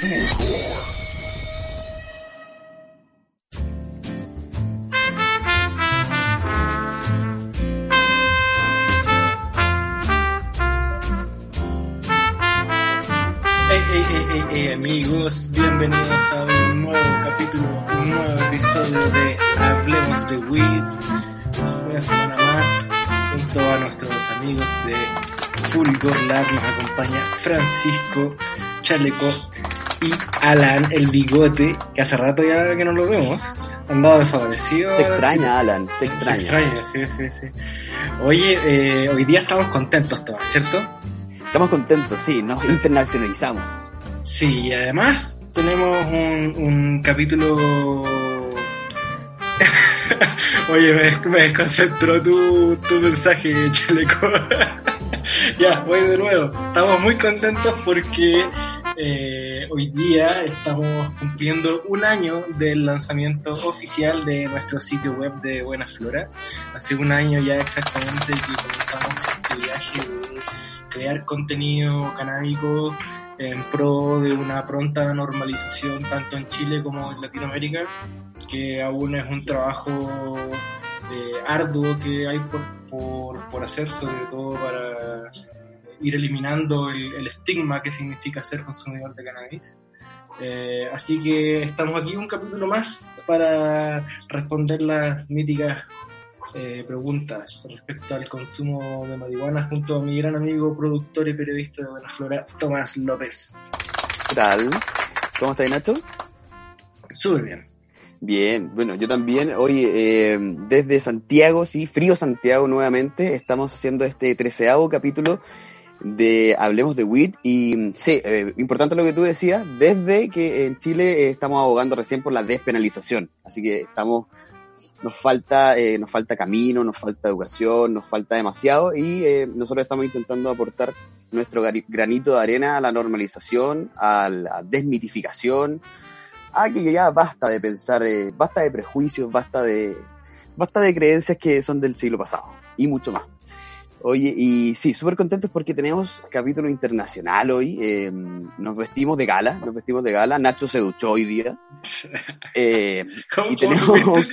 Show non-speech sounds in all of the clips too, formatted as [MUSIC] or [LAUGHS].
Hey, hey, hey, hey, amigos, bienvenidos a un nuevo capítulo, un nuevo episodio de Hablemos de Weed. Una semana más, junto a nuestros amigos de Fulgor Lab, nos acompaña Francisco Chaleco y Alan, el bigote, que hace rato ya que no lo vemos. Han dado desaparecido. Te extraña, Alan, te Se extraña. extraña, sí, sí, sí. Oye, eh, hoy día estamos contentos todos, ¿cierto? Estamos contentos, sí, nos internacionalizamos. Sí, y además tenemos un, un capítulo... [LAUGHS] Oye, me, me desconcentró tu, tu mensaje, chaleco. [LAUGHS] ya, voy de nuevo. Estamos muy contentos porque eh, hoy día estamos cumpliendo un año del lanzamiento oficial de nuestro sitio web de Buena Flora. Hace un año ya exactamente que comenzamos este viaje de crear contenido canábico en pro de una pronta normalización tanto en Chile como en Latinoamérica, que aún es un trabajo eh, arduo que hay por, por, por, hacer, sobre todo para ir eliminando el, el, estigma que significa ser consumidor de cannabis. Eh, así que estamos aquí un capítulo más para responder las míticas eh, preguntas respecto al consumo de marihuana junto a mi gran amigo, productor y periodista de Buena Flora, Tomás López. ¿Qué tal? ¿Cómo estás, Nacho? Súper bien. Bien, bueno, yo también. Hoy, eh, desde Santiago, sí, frío Santiago nuevamente, estamos haciendo este treceavo capítulo de Hablemos de WIT y sí, eh, importante lo que tú decías, desde que en Chile eh, estamos abogando recién por la despenalización, así que estamos nos falta, eh, nos falta camino, nos falta educación, nos falta demasiado y eh, nosotros estamos intentando aportar nuestro granito de arena a la normalización, a la desmitificación, a que ya basta de pensar, basta de prejuicios, basta de, basta de creencias que son del siglo pasado y mucho más. Oye, y sí, súper contentos porque tenemos capítulo internacional hoy. Eh, nos vestimos de gala, nos vestimos de gala. Nacho se duchó hoy día. [LAUGHS] Eh, ¿Cómo, y tenemos.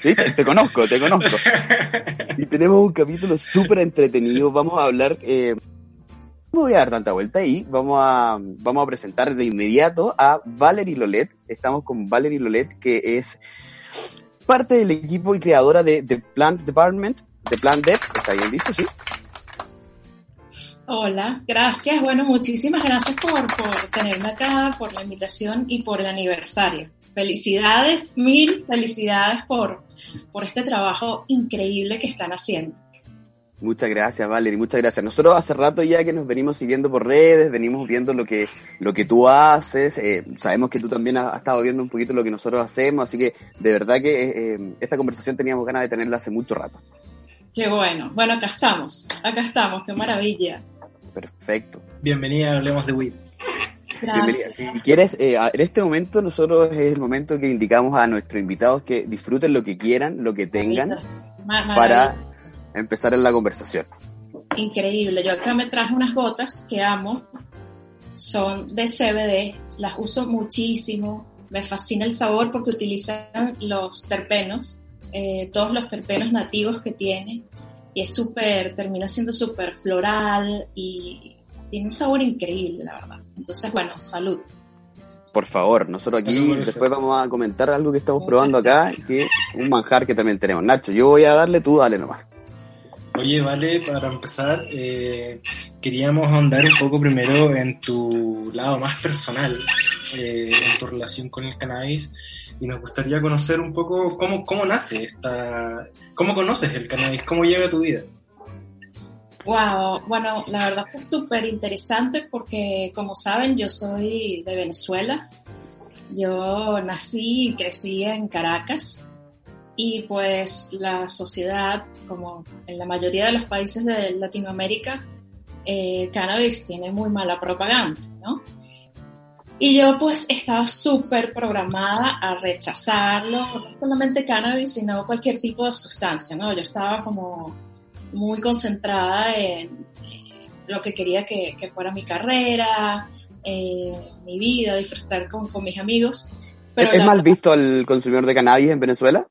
sí, te, te, conozco, te conozco. y tenemos un capítulo súper entretenido. Vamos a hablar. Eh, no voy a dar tanta vuelta ahí. Vamos a, vamos a presentar de inmediato a Valerie Lolet. Estamos con Valerie Lolet, que es parte del equipo y creadora de The Plant Department, de Plan Dev, está bien dicho, ¿sí? Hola, gracias. Bueno, muchísimas gracias por, por tenerme acá, por la invitación y por el aniversario. Felicidades, mil felicidades por, por este trabajo increíble que están haciendo. Muchas gracias, Valerie, muchas gracias. Nosotros hace rato ya que nos venimos siguiendo por redes, venimos viendo lo que, lo que tú haces, eh, sabemos que tú también has, has, estado viendo un poquito lo que nosotros hacemos, así que de verdad que eh, esta conversación teníamos ganas de tenerla hace mucho rato. Qué bueno. Bueno, acá estamos. Acá estamos. Qué maravilla. Perfecto. Bienvenida a Hablemos de Weed. Gracias. Si quieres, eh, en este momento nosotros es el momento que indicamos a nuestros invitados que disfruten lo que quieran, lo que tengan, para empezar en la conversación. Increíble. Yo acá me traje unas gotas que amo. Son de CBD. Las uso muchísimo. Me fascina el sabor porque utilizan los terpenos eh, todos los terpenos nativos que tiene y es súper, termina siendo súper floral y tiene un sabor increíble, la verdad. Entonces, bueno, salud. Por favor, nosotros aquí después vamos a comentar algo que estamos Muchas probando acá, que un manjar que también tenemos. Nacho, yo voy a darle, tú dale nomás. Oye, vale, para empezar, eh, queríamos ahondar un poco primero en tu lado más personal, eh, en tu relación con el cannabis y nos gustaría conocer un poco cómo, cómo nace esta, cómo conoces el cannabis, cómo llega a tu vida. Wow, bueno, la verdad es súper interesante porque como saben yo soy de Venezuela, yo nací y crecí en Caracas y pues la sociedad, como en la mayoría de los países de Latinoamérica, eh, cannabis tiene muy mala propaganda, ¿no? Y yo pues estaba súper programada a rechazarlo, no solamente cannabis, sino cualquier tipo de sustancia, ¿no? Yo estaba como muy concentrada en lo que quería que, que fuera mi carrera, eh, mi vida, disfrutar con, con mis amigos. Pero ¿Es mal visto el consumidor de cannabis en Venezuela?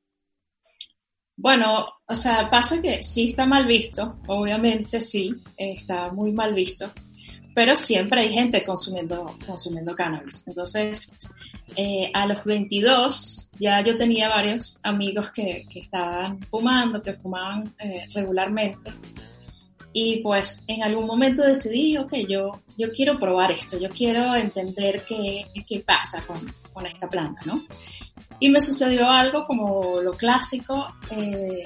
Bueno, o sea, pasa que sí está mal visto, obviamente sí, está muy mal visto, pero siempre hay gente consumiendo, consumiendo cannabis. Entonces, eh, a los 22 ya yo tenía varios amigos que, estaban fumando, que fumaban eh, regularmente. Y pues en algún momento decidí, ok, yo, yo quiero probar esto, yo quiero entender qué, qué pasa con, con esta planta, ¿no? Y me sucedió algo como lo clásico. Eh,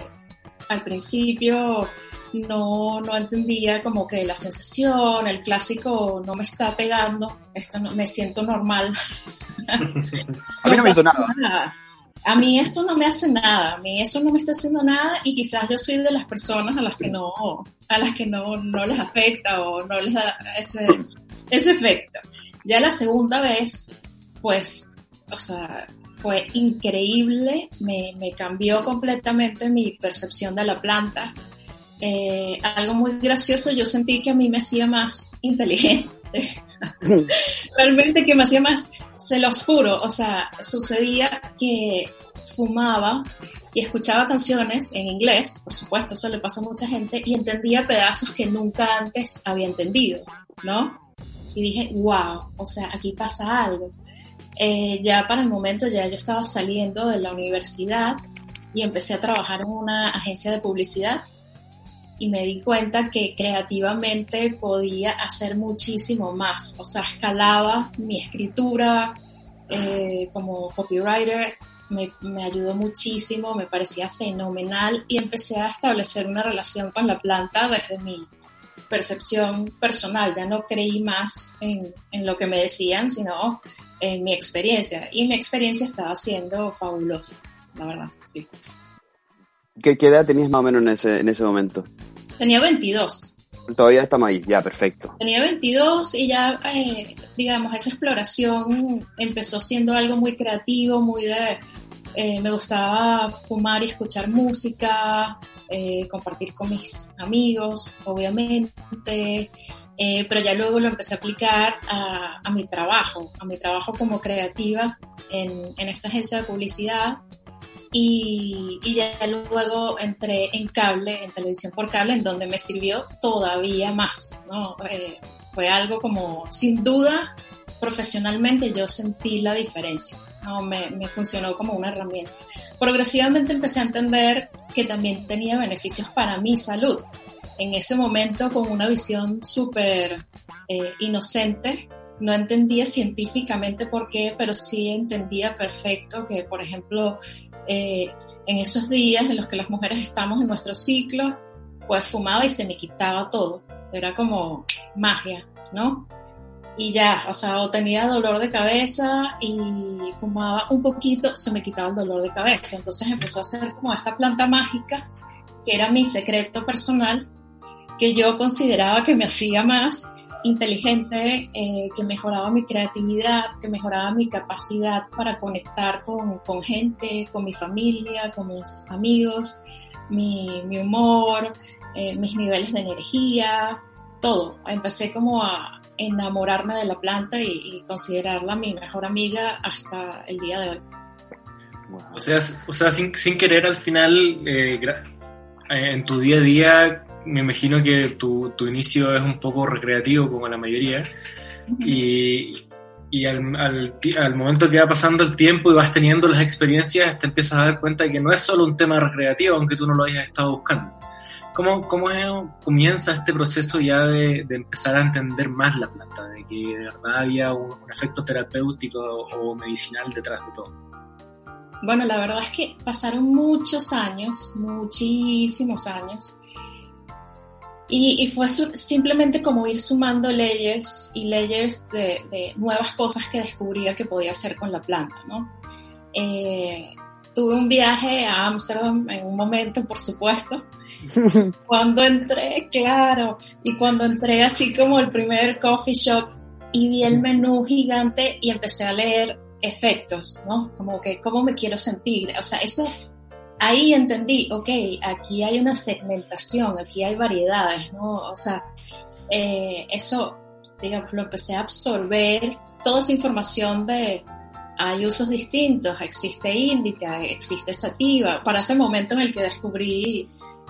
al principio no, no entendía como que la sensación, el clásico no me está pegando, esto no, me siento normal. [LAUGHS] a mí no me hizo nada. A mí eso no me hace nada, a mí eso no me está haciendo nada y quizás yo soy de las personas a las que no, a las que no, no les afecta o no les da ese, ese efecto. Ya la segunda vez, pues, o sea, fue increíble, me, me cambió completamente mi percepción de la planta. Eh, algo muy gracioso, yo sentí que a mí me hacía más inteligente. [LAUGHS] Realmente que me hacía más, se los juro, o sea, sucedía que fumaba y escuchaba canciones en inglés, por supuesto, eso le pasa a mucha gente, y entendía pedazos que nunca antes había entendido, ¿no? Y dije, wow, o sea, aquí pasa algo. Eh, ya para el momento ya yo estaba saliendo de la universidad y empecé a trabajar en una agencia de publicidad y me di cuenta que creativamente podía hacer muchísimo más, o sea, escalaba mi escritura eh, como copywriter, me, me, ayudó muchísimo, me parecía fenomenal y empecé a establecer una relación con la planta desde mi percepción personal, ya no creí más en, en lo que me decían, sino en mi experiencia. Y mi experiencia estaba siendo fabulosa, la verdad, sí. ¿Qué, qué edad tenías más o menos en ese, en ese momento? Tenía 22. Todavía estamos ahí, ya, perfecto. Tenía 22 y ya, eh, digamos, esa exploración empezó siendo algo muy creativo, muy de... Eh, me gustaba fumar y escuchar música, eh, compartir con mis amigos, obviamente, eh, pero ya luego lo empecé a aplicar a, a, mi trabajo, a mi trabajo como creativa en, en esta agencia de publicidad y, y, ya luego entré en cable, en televisión por cable, en donde me sirvió todavía más, ¿no? Eh, fue algo como, sin duda, profesionalmente yo sentí la diferencia, ¿no? Me, me funcionó como una herramienta. Progresivamente empecé a entender que también tenía beneficios para mi salud, en ese momento con una visión súper eh, inocente. No entendía científicamente por qué, pero sí entendía perfecto que, por ejemplo, eh, en esos días en los que las mujeres estamos en nuestro ciclo, pues fumaba y se me quitaba todo. Era como magia, ¿no? Y ya, o sea, o tenía dolor de cabeza y fumaba un poquito, se me quitaba el dolor de cabeza. Entonces empezó a ser como esta planta mágica, que era mi secreto personal, que yo consideraba que me hacía más inteligente, eh, que mejoraba mi creatividad, que mejoraba mi capacidad para conectar con, con gente, con mi familia, con mis amigos, mi, mi humor, eh, mis niveles de energía, todo. Empecé como a enamorarme de la planta y, considerarla mi mejor amiga hasta el día de hoy. O sea, o sea sin, sin querer al final, eh, en tu día a día me imagino que tu, tu, inicio es un poco recreativo como la mayoría y, y al, al, al, momento que va pasando el tiempo y vas teniendo las experiencias te empiezas a dar cuenta de que no es solo un tema recreativo aunque tú no lo hayas estado buscando. ¿Cómo, cómo es, comienza este proceso ya de, de, empezar a entender más la planta, de que de verdad había un, un efecto terapéutico o, o medicinal detrás de todo? Bueno, la verdad es que pasaron muchos años, muchísimos años, y, y, fue su, simplemente como ir sumando layers y layers de, de, nuevas cosas que descubría que podía hacer con la planta, ¿no? Eh, tuve un viaje a Amsterdam en un momento, por supuesto. [LAUGHS] cuando entré, claro, y cuando entré así como el primer coffee shop y vi el menú gigante y empecé a leer efectos, ¿no? Como que cómo me quiero sentir. O sea, ese ahí entendí, ok, aquí hay una segmentación, aquí hay variedades, ¿no? O sea, eh, eso digamos, lo empecé a absorber toda esa información de hay usos distintos, existe índica, existe sativa. Para ese momento en el que descubrí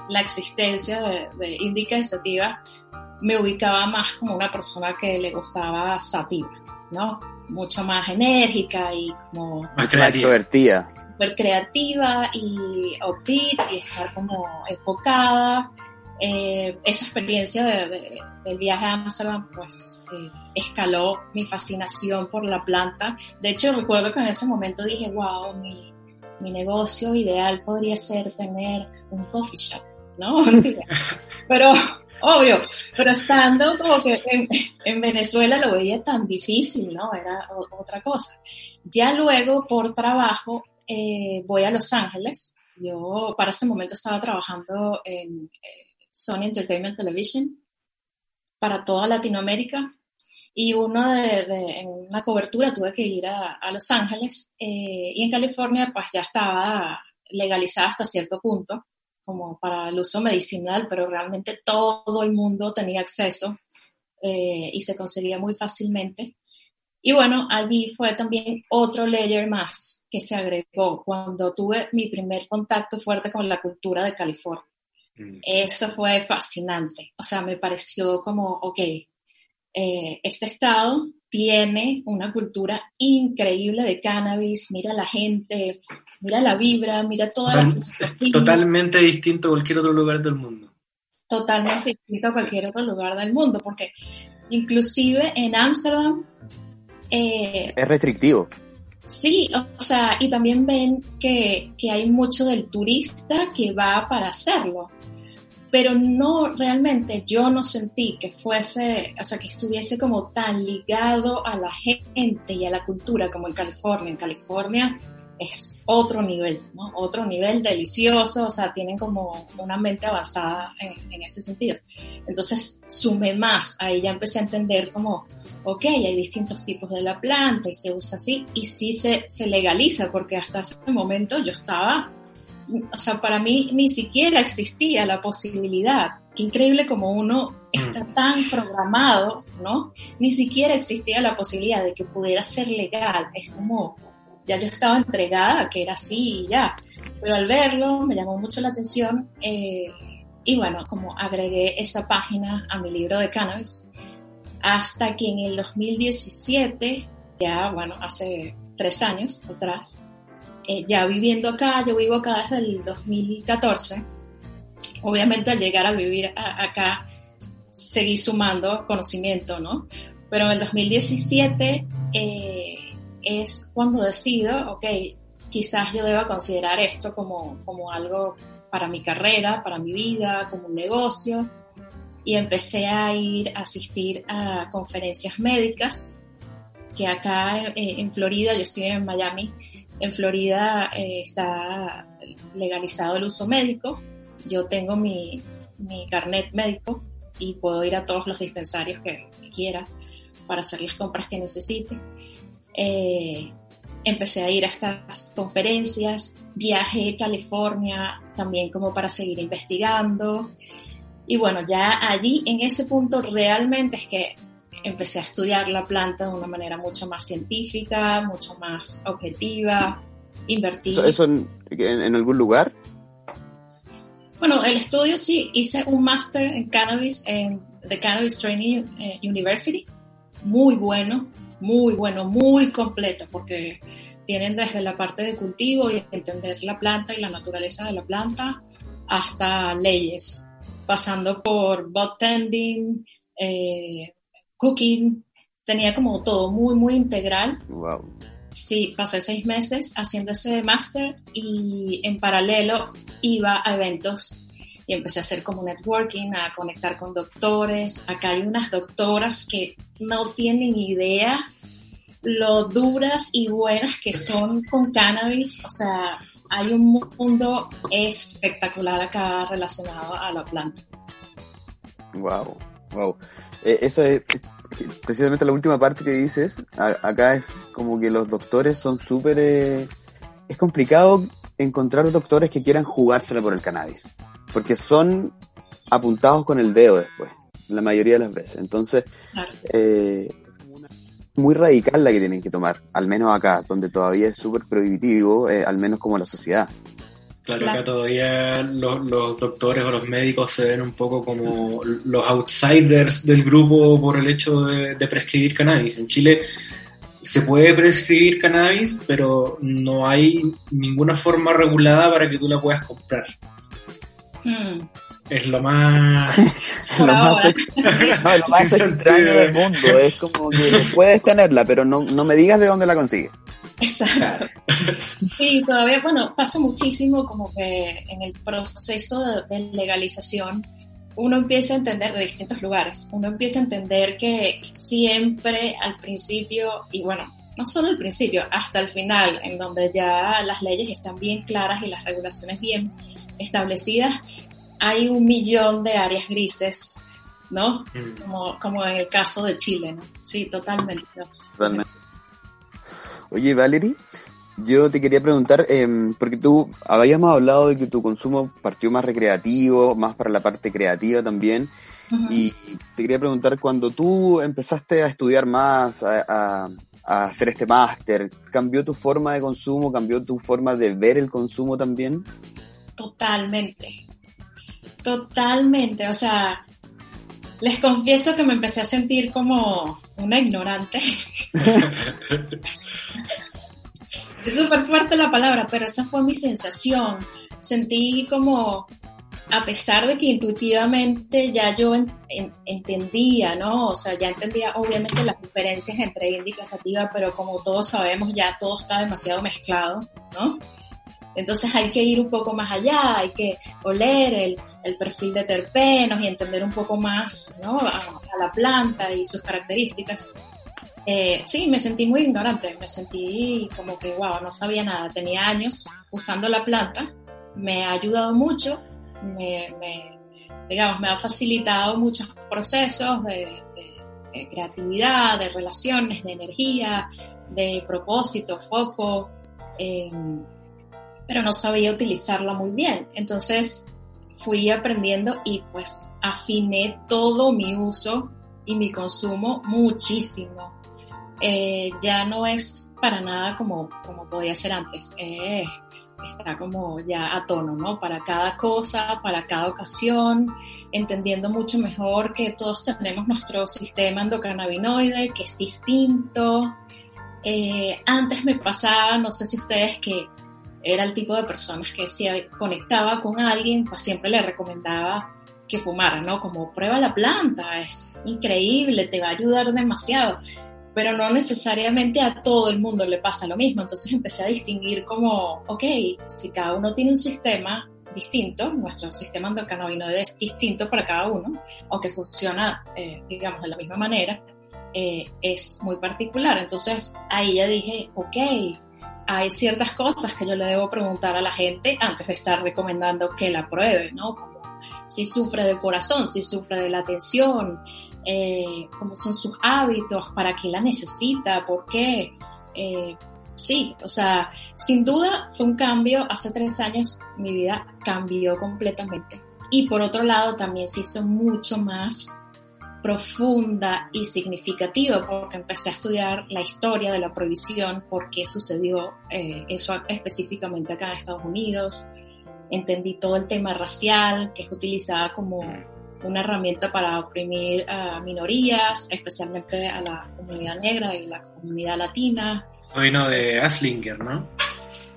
la existencia de, de índica y sativa, me ubicaba más como una persona que le gustaba sativa, ¿no? Mucho más enérgica y como... Más extrovertida. Súper creativa y upbeat y estar como enfocada. Eh, esa experiencia de, del viaje a Amsterdam pues eh, escaló mi fascinación por la planta. De hecho recuerdo que en ese momento dije, wow, mi, mi negocio ideal podría ser tener un coffee shop, ¿no? [LAUGHS] Pero obvio, pero estando como que en, Venezuela lo veía tan difícil, ¿no? Era otra cosa. Ya luego, por trabajo, eh, voy a Los Ángeles. Yo para ese momento estaba trabajando en eh, Sony Entertainment Television para toda Latinoamérica y uno de, en una cobertura tuve que ir a, Los Ángeles eh, y en California pues ya estaba legalizada hasta cierto punto como para el uso medicinal, pero realmente todo el mundo tenía acceso y se conseguía muy fácilmente. Y bueno, allí fue también otro layer más que se agregó cuando tuve mi primer contacto fuerte con la cultura de California. Mm. Eso fue fascinante. O sea, me pareció como, ok, eh, este estado tiene una cultura increíble de cannabis, mira la gente, mira la vibra, mira toda Totalmente distinto a cualquier otro lugar del mundo. Totalmente distinto a cualquier otro lugar del mundo, porque inclusive en Ámsterdam... Eh, es restrictivo. Sí, o sea, y también ven que, que hay mucho del turista que va para hacerlo pero no realmente yo no sentí que fuese, o sea, que estuviese como tan ligado a la gente y a la cultura como en California. En California es otro nivel, ¿no? Otro nivel delicioso, o sea, tienen como una mente avanzada en, ese sentido. Entonces sumé más, ahí ya empecé a entender como, ok, hay distintos tipos de la planta y se usa así, y sí se, se legaliza, porque hasta ese momento yo estaba o sea, para mí ni siquiera existía la posibilidad. Qué increíble como uno está mm. tan programado, ¿no? Ni siquiera existía la posibilidad de que pudiera ser legal. Es como, ya yo estaba entregada a que era así y ya. Pero al verlo me llamó mucho la atención eh, y bueno, como agregué esta página a mi libro de cannabis, hasta que en el 2017, ya bueno, hace tres años atrás, eh, ya viviendo acá, yo vivo acá desde el 2014. Obviamente al llegar a vivir acá, seguí sumando conocimiento, ¿no? Pero en el 2017 eh, es cuando decido, ok, quizás yo deba considerar esto como, como algo para mi carrera, para mi vida, como un negocio. Y empecé a ir a asistir a conferencias médicas, que acá eh, en Florida, yo estoy en Miami, en Florida eh, está legalizado el uso médico. Yo tengo mi, carnet médico y puedo ir a todos los dispensarios que, quiera para hacer las compras que necesite. Eh, empecé a ir a estas conferencias, viajé a California también como para seguir investigando. Y bueno, ya allí en ese punto realmente es que empecé a estudiar la planta de una manera mucho más científica, mucho más objetiva, invertir. ¿Eso, en, algún lugar? Bueno, el estudio sí, hice un máster en cannabis en The Cannabis Training eh, University, muy bueno, muy bueno, muy completo, porque tienen desde la parte de cultivo y entender la planta y la naturaleza de la planta hasta leyes, pasando por bot tending, eh, cooking, tenía como todo muy, muy integral. Wow. Sí, pasé seis meses haciendo ese máster y en paralelo iba a eventos y empecé a hacer como networking, a conectar con doctores. Acá hay unas doctoras que no tienen idea lo duras y buenas que son con cannabis. O sea, hay un mundo espectacular acá relacionado a la planta. Wow, wow. Eh, eso es precisamente la última parte que dices. acá es como que los doctores son súper. Eh, es complicado encontrar doctores que quieran jugársela por el cannabis. Porque son apuntados con el dedo después. la mayoría de las veces. Entonces, eh, muy radical la que tienen que tomar, al menos acá, donde todavía es súper prohibitivo, eh, al menos como la sociedad. Claro, acá todavía los, doctores o los médicos se ven un poco como los outsiders del grupo por el hecho de, prescribir cannabis. En Chile se puede prescribir cannabis, pero no hay ninguna forma regulada para que tú la puedas comprar. Es lo más [LAUGHS] lo más, [LAUGHS] lo más extraño del mundo. Es como que [LAUGHS] puedes tenerla pero no, no me digas de dónde la consigues. Exacto. Sí todavía bueno pasa muchísimo como que en el proceso de, legalización uno empieza a entender de distintos lugares. Uno empieza a entender que siempre al principio y bueno no solo al principio hasta el final en donde ya las leyes están bien claras y las regulaciones bien establecidas hay un millón de áreas grises, ¿no? Mm. Como, como, en el caso de Chile, ¿no? Sí, totalmente. Totalmente. Oye, Valerie, yo te quería preguntar, em, porque tú habíamos hablado de que tu consumo partió más recreativo, más para la parte creativa también, y te quería preguntar, cuando tú empezaste a estudiar más, a, a hacer este máster, ¿cambió tu forma de consumo, cambió tu forma de ver el consumo también? Totalmente, Totalmente, o sea, les confieso que me empecé a sentir como una ignorante. [LAUGHS] es súper fuerte la palabra, pero esa fue mi sensación. Sentí como, a pesar de que intuitivamente ya yo entendía, ¿no? O sea, ya entendía obviamente las diferencias entre índica y sativa, pero como todos sabemos, ya todo está demasiado mezclado, ¿no? Entonces hay que ir un poco más allá, hay que oler el, el perfil de terpenos y entender un poco más ¿no? a, la planta y sus características. Eh, sí, me sentí muy ignorante, me sentí como que, wow, no sabía nada. Tenía años usando la planta, me ha ayudado mucho, me, digamos, me ha facilitado muchos procesos de, creatividad, de relaciones, de energía, de propósito, foco. Eh, pero no sabía utilizarla muy bien. Entonces fui aprendiendo y pues afiné todo mi uso y mi consumo muchísimo. Eh, ya no es para nada como, como podía ser antes. Eh, está como ya a tono, ¿no? Para cada cosa, para cada ocasión, entendiendo mucho mejor que todos tenemos nuestro sistema endocannabinoide, que es distinto. Eh, antes me pasaba, no sé si ustedes que era el tipo de personas que si conectaba con alguien, pues siempre le recomendaba que fumara, ¿no? Como prueba la planta, es increíble, te va a ayudar demasiado, pero no necesariamente a todo el mundo le pasa lo mismo, entonces empecé a distinguir como, ok, si cada uno tiene un sistema distinto, nuestro sistema endocannabinoide es distinto para cada uno, aunque funciona, eh, digamos, de la misma manera, eh, es muy particular, entonces ahí ya dije, ok, hay ciertas cosas que yo le debo preguntar a la gente antes de estar recomendando que la pruebe, ¿no? Como si sufre del corazón, si sufre de la atención, eh, cómo son sus hábitos, para qué la necesita, por qué. Eh, sí, o sea, sin duda fue un cambio. Hace tres años mi vida cambió completamente. Y por otro lado también se hizo mucho más profunda y significativa porque empecé a estudiar la historia de la prohibición, por qué sucedió eh, eso específicamente acá en Estados Unidos. Entendí todo el tema racial, que es utilizada como una herramienta para oprimir a minorías, especialmente a la comunidad negra y la comunidad latina. Vino de Aslinger, ¿no?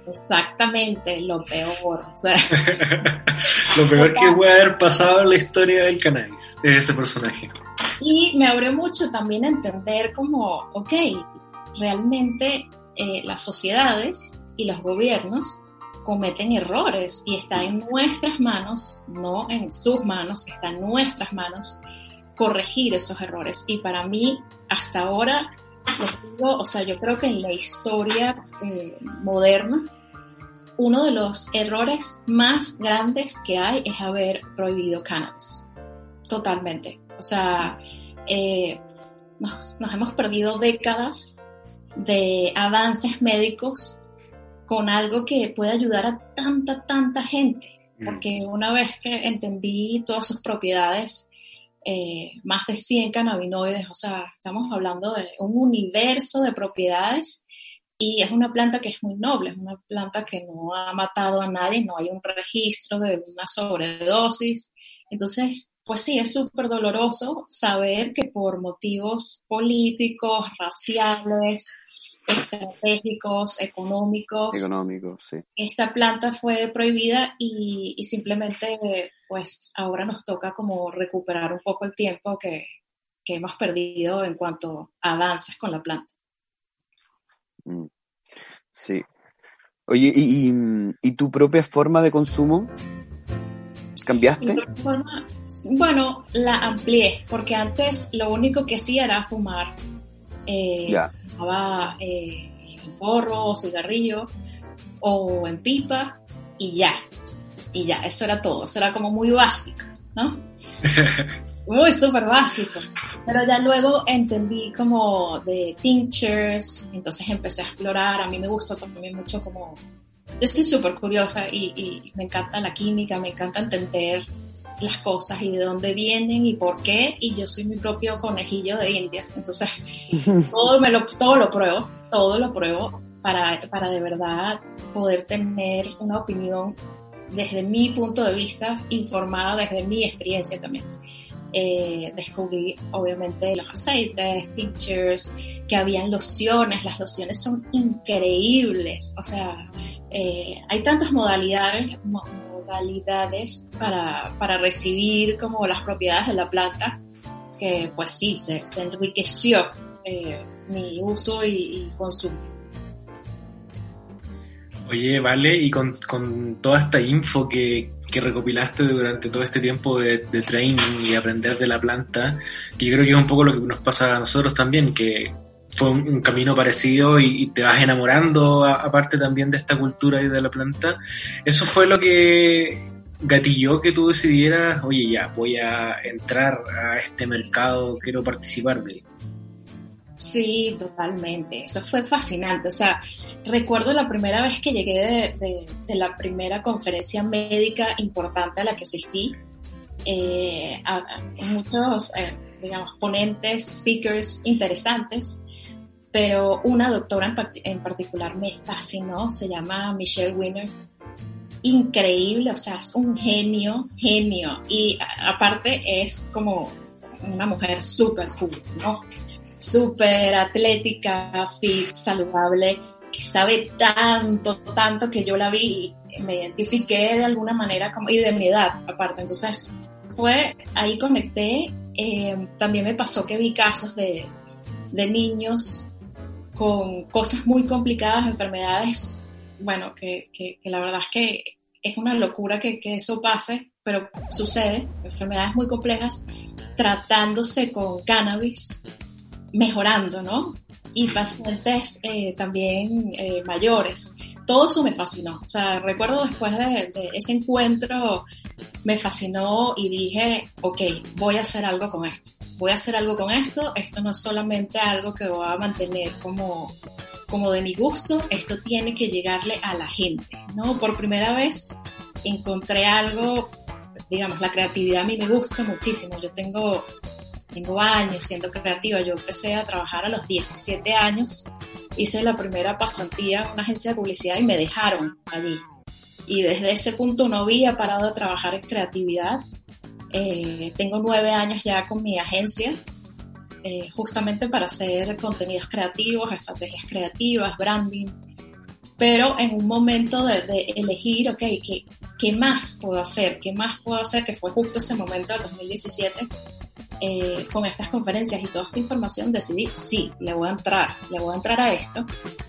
Exactamente, lo peor. [LAUGHS] lo peor que puede haber pasado en la historia del cannabis, ese personaje. Y me abrió mucho también entender como, ok, realmente eh, las sociedades y los gobiernos cometen errores y está en nuestras manos, no en sus manos, está en nuestras manos corregir esos errores. Y para mí, hasta ahora, digo, o sea, yo creo que en la historia eh, moderna, uno de los errores más grandes que hay es haber prohibido cannabis. Totalmente. O sea, eh, nos, hemos perdido décadas de avances médicos con algo que puede ayudar a tanta, tanta gente. Mm. Porque una vez que entendí todas sus propiedades, eh, más de 100 cannabinoides, o sea, estamos hablando de un universo de propiedades y es una planta que es muy noble, es una planta que no ha matado a nadie, no hay un registro de una sobredosis. Entonces, pues sí, es súper doloroso saber que por motivos políticos, raciales, estratégicos, económicos, económicos sí. esta planta fue prohibida y, y, simplemente pues ahora nos toca como recuperar un poco el tiempo que, que hemos perdido en cuanto a avances con la planta. Mm. Sí. Oye, ¿y, y, tu propia forma de consumo? ¿Cambiaste? Forma, bueno, la amplié, porque antes lo único que hacía era fumar. Eh, ya. Fumaba eh, en porro o cigarrillo o en pipa y ya. Y ya, eso era todo. Eso era como muy básico, ¿no? [LAUGHS] muy súper básico. Pero ya luego entendí como de tinctures, entonces empecé a explorar. A mí me gusta también mucho como... Yo estoy súper curiosa y, y, me encanta la química, me encanta entender las cosas y de dónde vienen y por qué. Y yo soy mi propio conejillo de indias. Entonces, [LAUGHS] todo, me lo, todo lo pruebo, todo lo pruebo para, para de verdad poder tener una opinión desde mi punto de vista, informada desde mi experiencia también. Eh, descubrí obviamente los aceites, tinctures, que habían lociones, las lociones son increíbles, o sea, eh, hay tantas modalidades, modalidades para, para, recibir como las propiedades de la planta que pues sí, se, se enriqueció eh, mi uso y, y consumo. Oye, vale, y con, con toda esta info que, que, recopilaste durante todo este tiempo de, de, training y aprender de la planta, que yo creo que es un poco lo que nos pasa a nosotros también, que un camino parecido y, y, te vas enamorando, aparte también de esta cultura y de la planta. Eso fue lo que gatilló que tú decidieras, oye, ya, voy a entrar a este mercado, quiero participar de él. Sí, totalmente. Eso fue fascinante. O sea, recuerdo la primera vez que llegué de, de, de la primera conferencia médica importante a la que asistí. Eh, a, a muchos, eh, digamos, ponentes, speakers interesantes, pero una doctora en, en, particular me fascinó, se llama Michelle Winner. Increíble, o sea, es un genio, genio. Y aparte es como una mujer súper cool, ¿no? súper atlética, fit, saludable, que sabe tanto, tanto que yo la vi me identifiqué de alguna manera como, y de mi edad aparte. Entonces, fue, ahí conecté. Eh, también me pasó que vi casos de, de niños con cosas muy complicadas, enfermedades, bueno, que, que, que la verdad es que es una locura que, que, eso pase, pero sucede, enfermedades muy complejas, tratándose con cannabis mejorando, ¿no? Y pacientes eh, también eh, mayores. Todo eso me fascinó. O sea, recuerdo después de, ese encuentro, me fascinó y dije, ok, voy a hacer algo con esto. Voy a hacer algo con esto. Esto no es solamente algo que voy a mantener como, como de mi gusto. Esto tiene que llegarle a la gente, ¿no? Por primera vez encontré algo, digamos, la creatividad a mí me gusta muchísimo. Yo tengo tengo años siendo creativa. Yo empecé a trabajar a los 17 años, hice la primera pasantía en una agencia de publicidad y me dejaron allí. Y desde ese punto no había parado de trabajar en creatividad. Eh, tengo nueve años ya con mi agencia, eh, justamente para hacer contenidos creativos, estrategias creativas, branding. Pero en un momento de, de elegir, ok, ¿qué, ¿qué más puedo hacer? ¿Qué más puedo hacer? Que fue justo ese momento de 2017 eh, con estas conferencias y toda esta información decidí, sí, le voy a entrar, le voy a entrar a esto,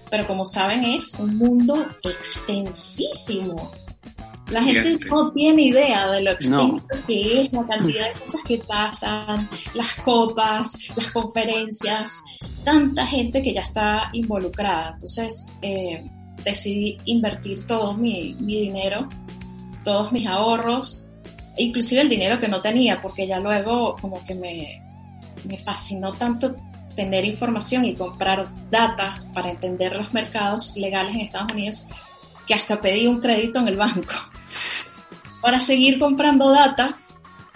pero como saben es un mundo extensísimo. La gente no tiene idea de lo extenso no. que es, la cantidad de cosas que pasan, las copas, las conferencias, tanta gente que ya está involucrada. Entonces eh, decidí invertir todo mi, mi dinero, todos mis ahorros, inclusive el dinero que no tenía, porque ya luego como que me, me fascinó tanto tener información y comprar data para entender los mercados legales en Estados Unidos, que hasta pedí un crédito en el banco [LAUGHS] para seguir comprando data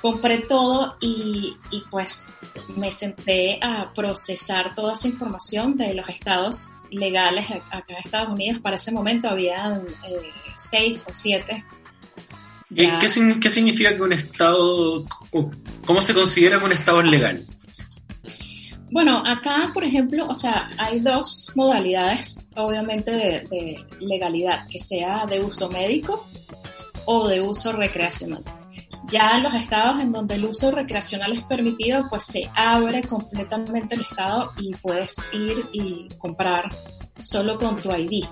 compré todo y, y, pues me senté a procesar toda esa información de los estados legales acá en Estados Unidos. Para ese momento había eh, seis o siete. ¿Qué, ¿Qué, significa que un estado, cómo se considera que un estado es legal? Bueno, acá, por ejemplo, o sea, hay dos modalidades, obviamente, de, de legalidad, que sea de uso médico o de uso recreacional. Ya en los estados en donde el uso recreacional es permitido, pues se abre completamente el estado y puedes ir y comprar solo con tu ID.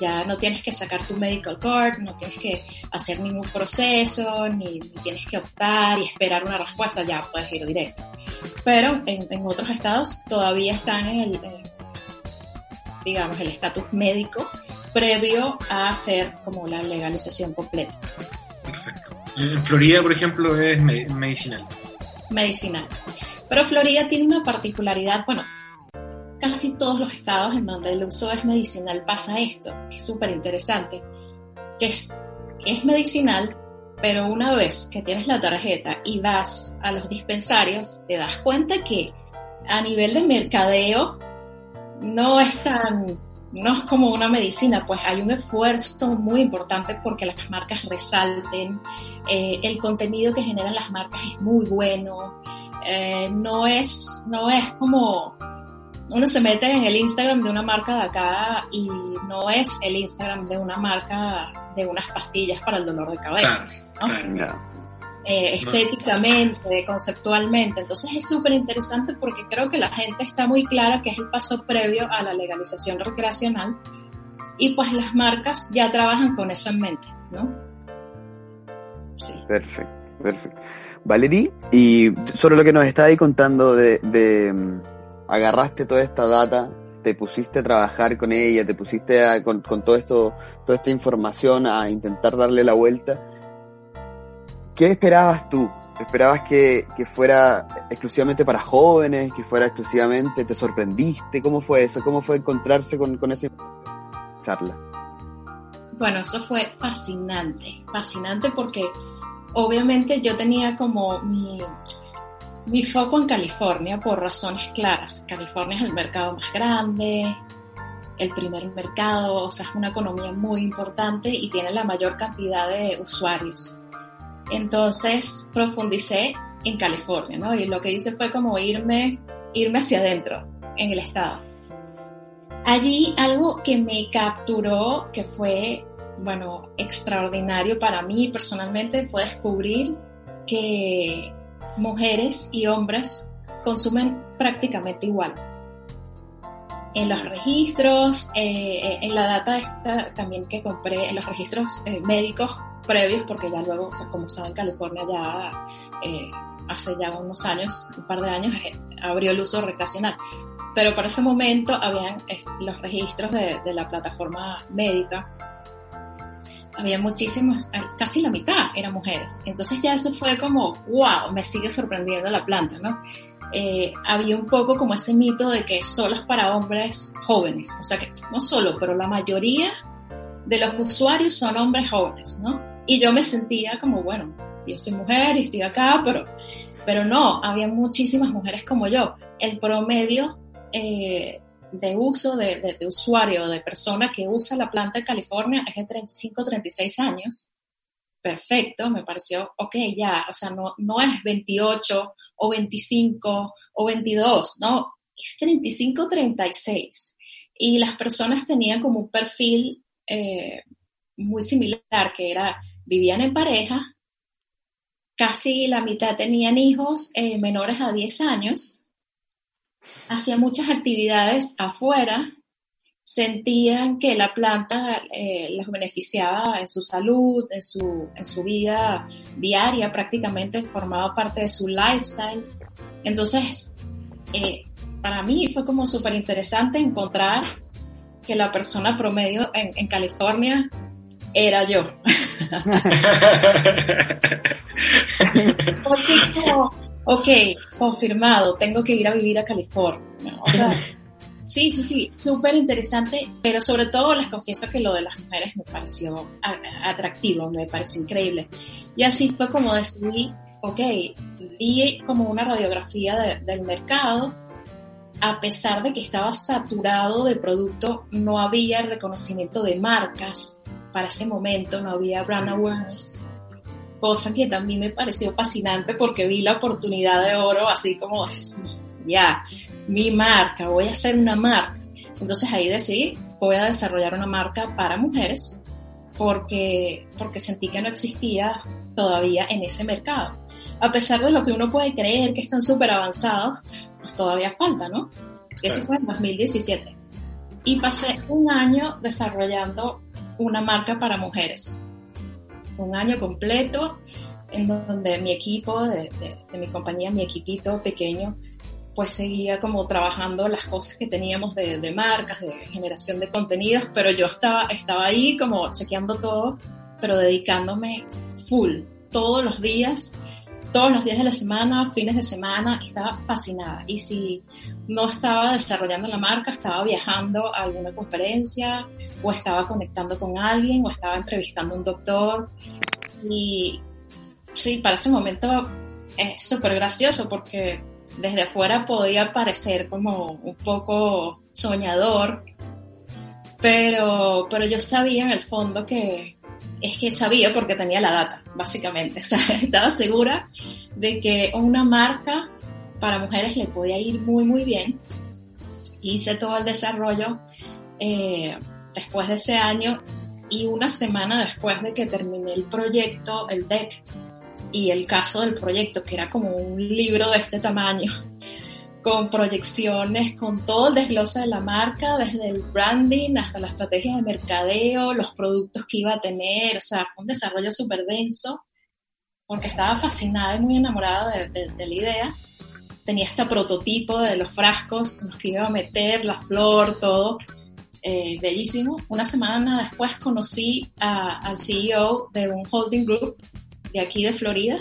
Ya no tienes que sacar tu medical card, no tienes que hacer ningún proceso, ni, tienes que optar y esperar una respuesta, ya puedes ir directo. Pero en, otros estados todavía están en el, digamos, el estatus médico previo a hacer como la legalización completa. Perfecto. En Florida, por ejemplo, es medicinal. Medicinal. Pero Florida tiene una particularidad, bueno, casi todos los estados en donde el uso es medicinal pasa esto, que es súper interesante, que es, medicinal, pero una vez que tienes la tarjeta y vas a los dispensarios, te das cuenta que a nivel de mercadeo no es tan no es como una medicina, pues hay un esfuerzo muy importante porque las marcas resalten, eh, el contenido que generan las marcas es muy bueno, eh, no, es, no es como uno se mete en el Instagram de una marca de acá y no es el Instagram de una marca de unas pastillas para el dolor de cabeza. Eh, estéticamente, conceptualmente. Entonces es súper interesante porque creo que la gente está muy clara que es el paso previo a la legalización recreacional y pues las marcas ya trabajan con eso en mente, ¿no? Sí. Perfecto, perfecto. Valerie, y sobre lo que nos está ahí contando de, de agarraste toda esta data, te pusiste a trabajar con ella, te pusiste con, con todo esto, toda esta información a intentar darle la vuelta ¿Qué esperabas tú? ¿Esperabas que, fuera exclusivamente para jóvenes, que fuera exclusivamente, te sorprendiste? ¿Cómo fue eso? ¿Cómo fue encontrarse con, con esa charla? Bueno, eso fue fascinante, fascinante porque obviamente yo tenía como mi, mi foco en California por razones claras. California es el mercado más grande, el primer mercado, o sea, es una economía muy importante y tiene la mayor cantidad de usuarios. Entonces profundicé en California, ¿no? Y lo que hice fue como irme, irme hacia adentro, en el estado. Allí algo que me capturó, que fue, bueno, extraordinario para mí personalmente, fue descubrir que mujeres y hombres consumen prácticamente igual. En los registros, eh, eh, en la data esta también que compré, en los registros eh, médicos previos, porque ya luego, o sea, como saben, California ya eh, hace ya unos años, un par de años, abrió el uso recreacional. Pero para ese momento habían los registros de, la plataforma médica, había muchísimas, eh, casi la mitad eran mujeres. Entonces ya eso fue como, wow, me sigue sorprendiendo la planta, ¿no? Eh, había un poco como ese mito de que solo es para hombres jóvenes, o sea que no solo, pero la mayoría de los usuarios son hombres jóvenes, ¿no? Y yo me sentía como, bueno, yo soy mujer y estoy acá, pero, pero no, había muchísimas mujeres como yo. El promedio eh, de uso de, de, usuario, de persona que usa la planta en California es de 35, 36 años. Perfecto, me pareció, ok, ya, o sea, no, no es 28 o 25 o 22, no, es 35, 36. Y las personas tenían como un perfil eh, muy similar, que era vivían en pareja, casi la mitad tenían hijos eh, menores a 10 años, hacían muchas actividades afuera, sentían que la planta eh, los beneficiaba en su salud, en su, en su vida diaria, prácticamente formaba parte de su lifestyle. Entonces, eh, para mí fue como súper interesante encontrar que la persona promedio en, en California era yo. [LAUGHS] ok, confirmado, tengo que ir a vivir a California. O sea, [LAUGHS] sí, sí, sí, súper interesante, pero sobre todo les confieso que lo de las mujeres me pareció atractivo, me pareció increíble. Y así fue como decidí ok, vi como una radiografía del mercado, a pesar de que estaba saturado de producto, no había reconocimiento de marcas para ese momento, no había brand awareness, cosa que también me pareció fascinante porque vi la oportunidad de oro, así como, ya, mi marca, voy a hacer una marca. Entonces ahí decidí, voy a desarrollar una marca para mujeres porque, porque sentí que no existía todavía en ese mercado. A pesar de lo que uno puede creer que están súper avanzados, pues todavía falta, ¿no? Eso fue en 2017. Y pasé un año desarrollando una marca para mujeres. Un año completo en donde mi equipo de, mi compañía, mi equipito pequeño, pues seguía como trabajando las cosas que teníamos de, de, marcas, de generación de contenidos, pero yo estaba, estaba ahí como chequeando todo, pero dedicándome full, todos los días, todos los días de la semana, fines de semana, estaba fascinada. Y si no estaba desarrollando la marca, estaba viajando a alguna conferencia, o estaba conectando con alguien, o estaba entrevistando a un doctor. Y sí, para ese momento es súper gracioso porque desde afuera podía parecer como un poco soñador, pero, pero yo sabía en el fondo que es que sabía porque tenía la data, básicamente. [LAUGHS] O sea, estaba segura de que una marca para mujeres le podía ir muy, muy bien. Hice todo el desarrollo eh, después de ese año y una semana después de que terminé el proyecto, el deck, y el caso del proyecto, que era como un libro de este tamaño, con proyecciones, con todo el desglose de la marca, desde el branding hasta la estrategia de mercadeo, los productos que iba a tener, o sea, fue un desarrollo súper denso, porque estaba fascinada y muy enamorada de, la idea. Tenía este prototipo de los frascos los que iba a meter, la flor, todo, eh, bellísimo. Una semana después conocí al CEO de un holding group de aquí de Florida.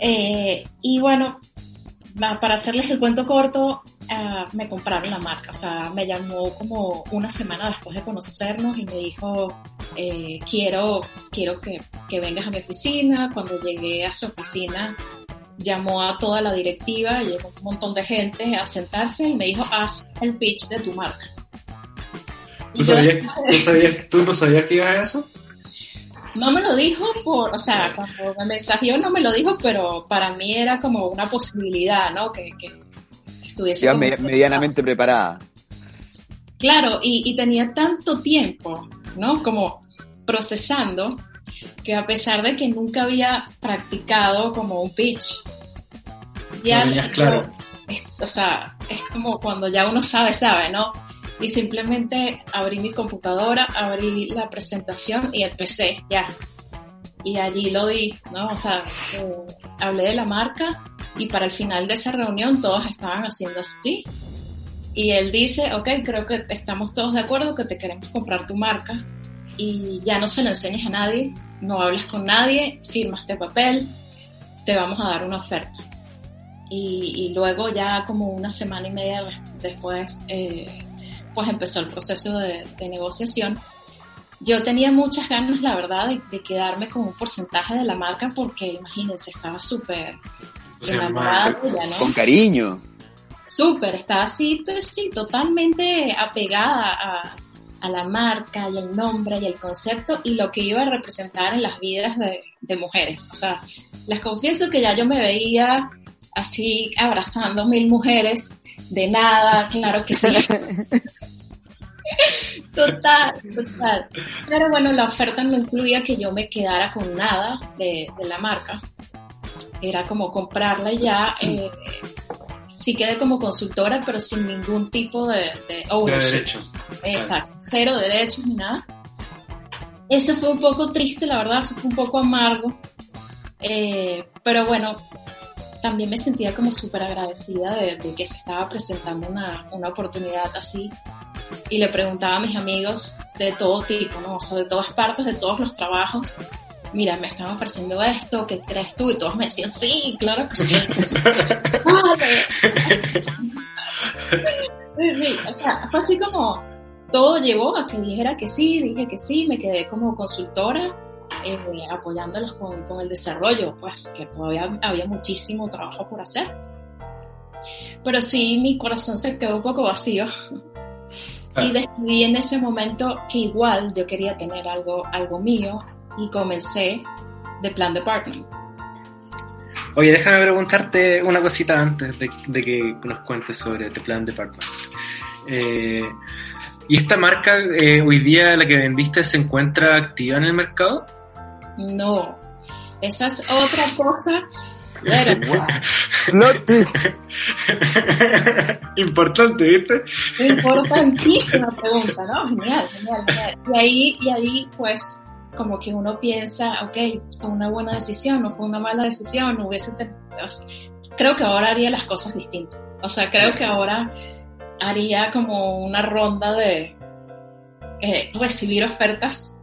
Eh, y bueno, para hacerles el cuento corto, ah, me compraron la marca. O sea, me llamó como una semana después de conocernos y me dijo, eh, quiero, quiero que, que, vengas a mi oficina. Cuando llegué a su oficina, llamó a toda la directiva, llegó un montón de gente a sentarse y me dijo, haz el pitch de tu marca. ¿Tú, sabías, [LAUGHS] ¿tú, sabías, ¿Tú no sabías que ibas a eso? No me lo dijo por, o sea, cuando me mensajeó no me lo dijo, pero para mí era como una posibilidad, ¿no? Que, que estuviese. medianamente preparada. Claro, y, y, tenía tanto tiempo, ¿no? Como procesando, que a pesar de que nunca había practicado como un pitch, ya. claro. o sea, es como cuando ya uno sabe, sabe, ¿no? Y simplemente abrí mi computadora, abrí la presentación y empecé ya. Y allí lo di, ¿no? O sea, eh, hablé de la marca y para el final de esa reunión todos estaban haciendo así. Y él dice, ok, creo que estamos todos de acuerdo que te queremos comprar tu marca y ya no se lo enseñes a nadie, no hables con nadie, firma este papel, te vamos a dar una oferta. Y, y luego ya como una semana y media después eh, pues empezó el proceso de, negociación. Yo tenía muchas ganas, la verdad, de, quedarme con un porcentaje de la marca porque, imagínense, estaba súper enamorada ¿no? Con cariño. Súper, estaba así, sí, totalmente apegada a, a, la marca y el nombre y el concepto y lo que iba a representar en las vidas de, de mujeres. O sea, les confieso que ya yo me veía así abrazando mil mujeres de nada, claro que sí. [LAUGHS] [LAUGHS] Total, total. Pero bueno, la oferta no incluía que yo me quedara con nada de, la marca. Era como comprarla ya. Eh, sí quedé como consultora, pero sin ningún tipo de, de derecho. Exacto, cero derechos ni nada. Eso fue un poco triste, la verdad, eso fue un poco amargo. Eh, pero bueno, también me sentía como súper agradecida de, que se estaba presentando una, una, oportunidad así. Y le preguntaba a mis amigos de todo tipo, ¿no? O sea, de todas partes, de todos los trabajos. Mira, me están ofreciendo esto, ¿qué crees tú? Y todos me decían, sí, claro que sí. [LAUGHS] sí, sí, o sea, fue así como todo llevó a que dijera que sí, dije que sí, me quedé como consultora eh, apoyándolos con, con, el desarrollo, pues que todavía había muchísimo trabajo por hacer. Pero sí, mi corazón se quedó un poco vacío. Y decidí en ese momento que igual yo quería tener algo, algo mío y comencé The Plan Department. Oye, déjame preguntarte una cosita antes de, de que nos cuentes sobre The Plan Department. Eh, ¿Y esta marca eh, hoy día, la que vendiste, se encuentra activa en el mercado? No, esa es otra cosa. Pero, [LAUGHS] Importante, ¿viste? Importantísima pregunta, ¿no? Genial, genial, genial. Y ahí, y ahí, pues, como que uno piensa, ok, fue una buena decisión, no fue una mala decisión, no hubiese... Creo que ahora haría las cosas distintas. O sea, creo que ahora haría como una ronda de eh, recibir ofertas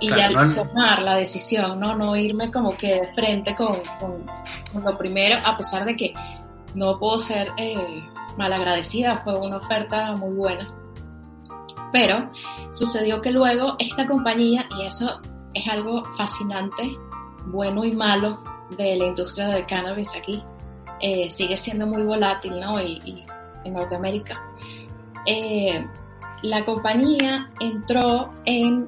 y ya tomar la decisión, ¿no? No irme como que de frente con, con, lo primero, a pesar de que no puedo ser eh, malagradecida, fue una oferta muy buena. Pero sucedió que luego esta compañía, y eso es algo fascinante, bueno y malo de la industria del cannabis aquí, eh, sigue siendo muy volátil, ¿no? Y, en Norteamérica. Eh, la compañía entró en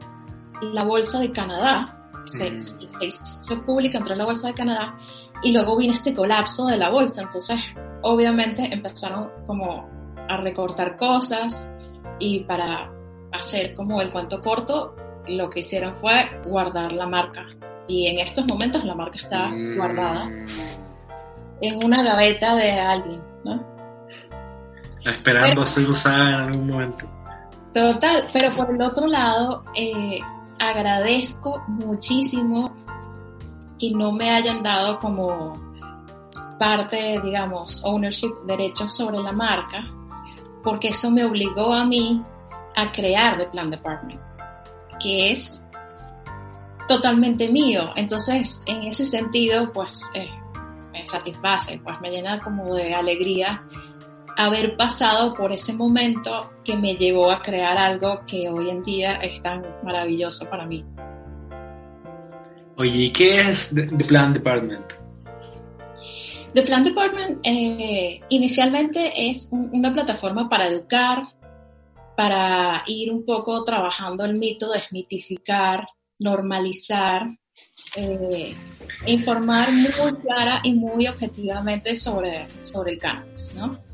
la bolsa de Canadá, se, mm. se hizo pública, entró en la bolsa de Canadá y luego vino este colapso de la bolsa, entonces obviamente empezaron como a recortar cosas y para hacer como el cuento corto, lo que hicieron fue guardar la marca y en estos momentos la marca está mm. guardada en una gaveta de alguien, ¿no? Esperando ser usada en algún momento. Total, pero por el otro lado, eh, agradezco muchísimo que no me hayan dado como parte, digamos, ownership, derechos sobre la marca, porque eso me obligó a mí a crear The Plan Department, que es totalmente mío. Entonces, en ese sentido, pues eh, me satisface, pues me llena como de alegría haber pasado por ese momento que me llevó a crear algo que hoy en día es tan maravilloso para mí. Oye, ¿y qué es The Plan Department? The Plan Department eh, inicialmente es una plataforma para educar, para ir un poco trabajando el mito, desmitificar, normalizar, eh, e informar muy clara y muy objetivamente sobre, sobre el cannabis, ¿no?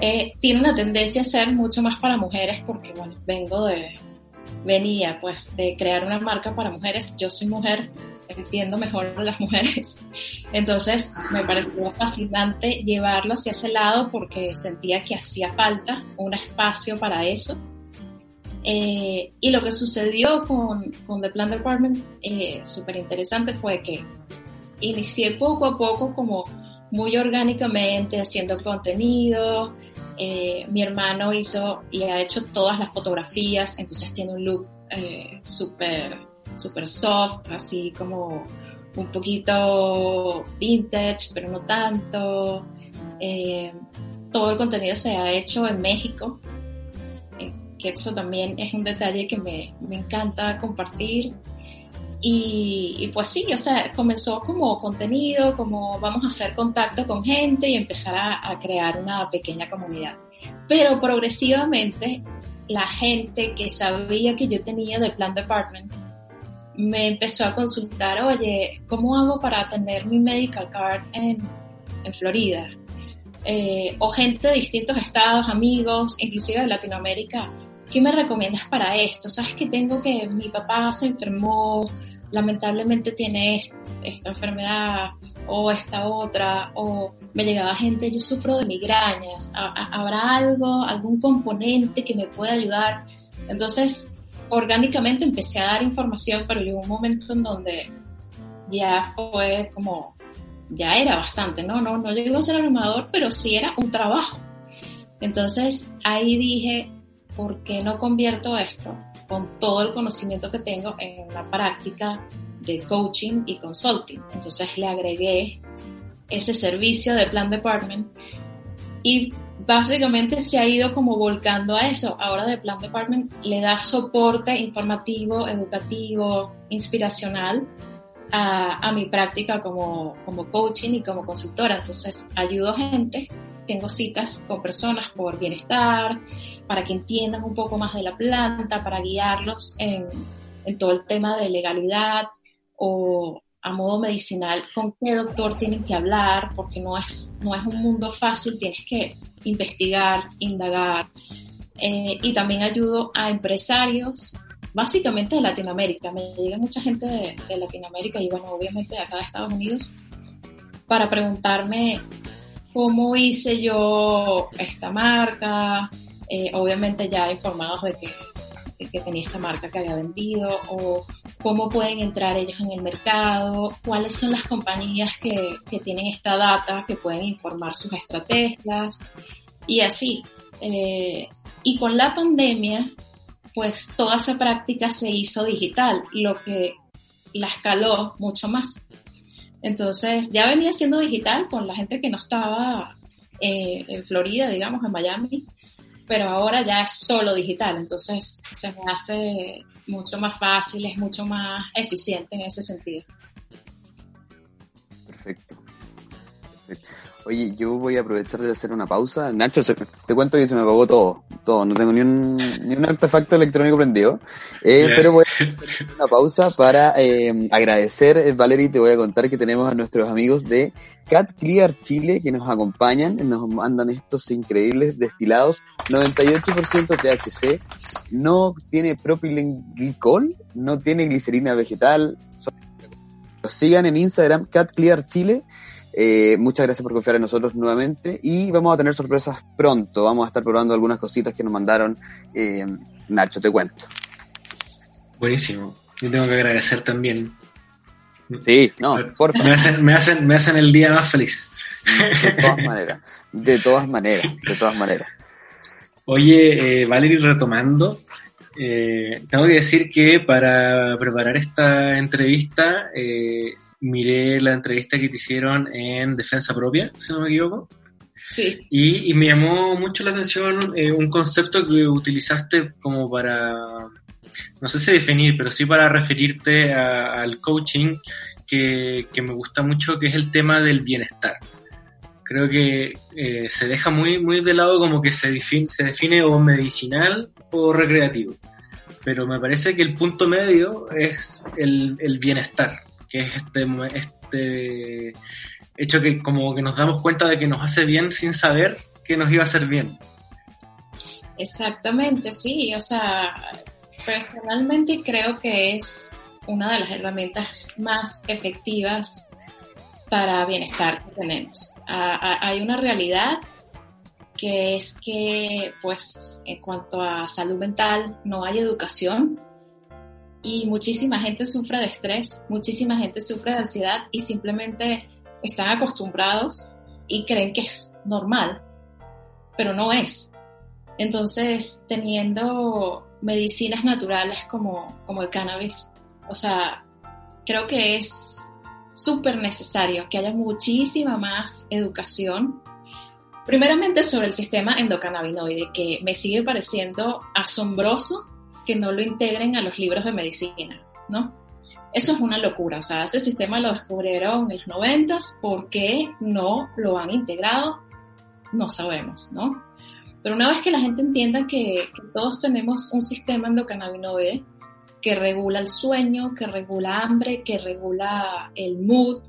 Eh, tiene una tendencia a ser mucho más para mujeres porque, bueno, vengo de, venía pues de crear una marca para mujeres. Yo soy mujer, entiendo mejor a las mujeres. [LAUGHS] Entonces me pareció fascinante llevarlo hacia ese lado porque sentía que hacía falta un espacio para eso. Eh, y lo que sucedió con, con The Plan Department, eh, súper interesante, fue que inicié poco a poco como muy orgánicamente haciendo contenido. Eh, mi hermano hizo y ha hecho todas las fotografías, entonces tiene un look eh, súper super soft, así como un poquito vintage, pero no tanto. Eh, todo el contenido se ha hecho en México, que eso también es un detalle que me, me encanta compartir. Y, pues sí, o sea, comenzó como contenido, como vamos a hacer contacto con gente y empezar a, crear una pequeña comunidad. Pero progresivamente la gente que sabía que yo tenía de Plan Department me empezó a consultar, oye, ¿cómo hago para tener mi medical card en, en Florida? Eh, o gente de distintos estados, amigos, inclusive de Latinoamérica, ¿qué me recomiendas para esto? ¿Sabes que tengo que mi papá se enfermó, lamentablemente tiene esta enfermedad o esta otra, o me llegaba gente, yo sufro de migrañas, ¿habrá algo, algún componente que me pueda ayudar? Entonces, orgánicamente empecé a dar información, pero llegó un momento en donde ya fue como, ya era bastante, ¿no? No, no llegó a ser abrumador, pero sí era un trabajo. Entonces ahí dije, ¿por qué no convierto esto con todo el conocimiento que tengo en la práctica de coaching y consulting? Entonces le agregué ese servicio de Plan Department y básicamente se ha ido como volcando a eso. Ahora The Plant Department le da soporte informativo, educativo, inspiracional a, a mi práctica como, como coaching y como consultora. Entonces ayudo gente, tengo citas con personas por bienestar, para que entiendan un poco más de la planta, para guiarlos en, todo el tema de legalidad o a modo medicinal con qué doctor tienen que hablar, porque no es, no es un mundo fácil, tienes que investigar, indagar. Eh, y también ayudo a empresarios, básicamente de Latinoamérica. Me llega mucha gente de, Latinoamérica y bueno, obviamente de acá de Estados Unidos, para preguntarme cómo hice yo esta marca, eh, obviamente ya informados de que tenía esta marca que había vendido o cómo pueden entrar ellos en el mercado, cuáles son las compañías que, que tienen esta data que pueden informar sus estrategias y así. Eh, y con la pandemia, pues toda esa práctica se hizo digital, lo que la escaló mucho más. Entonces ya venía siendo digital con la gente que no estaba eh, en Florida, digamos, en Miami, pero ahora ya es solo digital, entonces se me hace mucho más fácil, es mucho más eficiente en ese sentido. Perfecto. Oye, yo voy a aprovechar de hacer una pausa. Nacho, te cuento que se me apagó todo, todo. No tengo ni un, ni un artefacto electrónico prendido. Eh, pero voy a hacer una pausa para eh, agradecer, Valerie, te voy a contar que tenemos a nuestros amigos de Cat Clear Chile que nos acompañan, nos mandan estos increíbles destilados, 98% THC, no tiene propilenglicol, no tiene glicerina vegetal. Los sigan en Instagram, Cat Clear Chile eh, muchas gracias por confiar en nosotros nuevamente y vamos a tener sorpresas pronto. Vamos a estar probando algunas cositas que nos mandaron. Eh, Nacho, te cuento. Buenísimo. Yo tengo que agradecer también. Sí, no, por favor. Me hacen, me hacen, me hacen el día más feliz. De todas maneras, de todas maneras, de todas maneras. Oye, eh, Valerie, retomando, eh, tengo que decir que para preparar esta entrevista eh, miré la entrevista que te hicieron en Defensa Propia, si no me equivoco. Sí. Y, me llamó mucho la atención eh, un concepto que utilizaste como para, no sé si definir, pero sí para referirte al coaching que, me gusta mucho, que es el tema del bienestar. Creo que eh, se deja muy, muy de lado como que se define, se define o medicinal o recreativo. Pero me parece que el punto medio es el, el bienestar que es este, este hecho que como que nos damos cuenta de que nos hace bien sin saber que nos iba a hacer bien. Exactamente, sí, o sea, personalmente creo que es una de las herramientas más efectivas para bienestar que tenemos. hay una realidad que es que, pues, en cuanto a salud mental, no hay educación y muchísima gente sufre de estrés, muchísima gente sufre de ansiedad y simplemente están acostumbrados y creen que es normal, pero no es. Entonces, teniendo medicinas naturales como, como el cannabis, o sea, creo que es súper necesario que haya muchísima más educación, primeramente sobre el sistema endocannabinoide, que me sigue pareciendo asombroso que no lo integren a los libros de medicina, ¿no? Eso es una locura, o sea, ese sistema lo descubrieron en los 90, ¿por qué no lo han integrado? No sabemos, ¿no? Pero una vez que la gente entienda que, todos tenemos un sistema endocannabinoide que regula el sueño, que regula hambre, que regula el mood,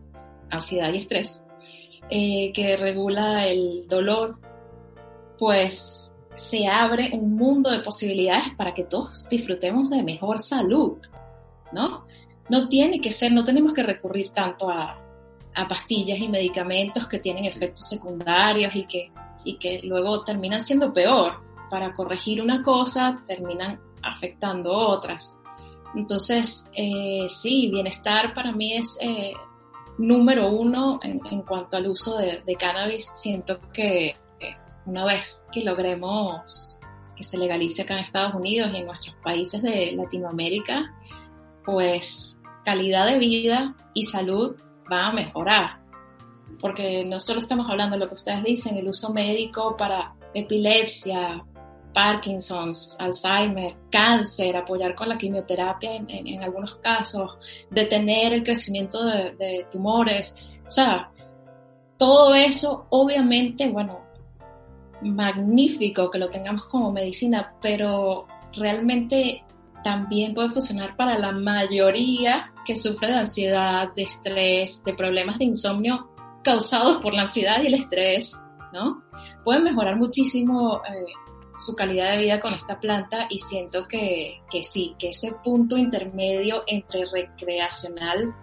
ansiedad y estrés, eh, que regula el dolor, pues se abre un mundo de posibilidades para que todos disfrutemos de mejor salud, ¿no? No tiene que ser, no tenemos que recurrir tanto a, pastillas y medicamentos que tienen efectos secundarios y que, y que luego terminan siendo peor. Para corregir una cosa, terminan afectando otras. Entonces, eh, sí, bienestar para mí es eh, número uno en, cuanto al uso de cannabis. Siento que una vez que logremos que se legalice acá en Estados Unidos y en nuestros países de Latinoamérica, pues calidad de vida y salud va a mejorar. Porque no solo estamos hablando de lo que ustedes dicen, el uso médico para epilepsia, Parkinson's, Alzheimer, cáncer, apoyar con la quimioterapia en, algunos casos, detener el crecimiento de, de, tumores. O sea, todo eso, obviamente, bueno, magnífico que lo tengamos como medicina, pero realmente también puede funcionar para la mayoría que sufre de ansiedad, de estrés, de problemas de insomnio causados por la ansiedad y el estrés, ¿no? Pueden mejorar muchísimo eh, su calidad de vida con esta planta y siento que, que sí, que ese punto intermedio entre recreacional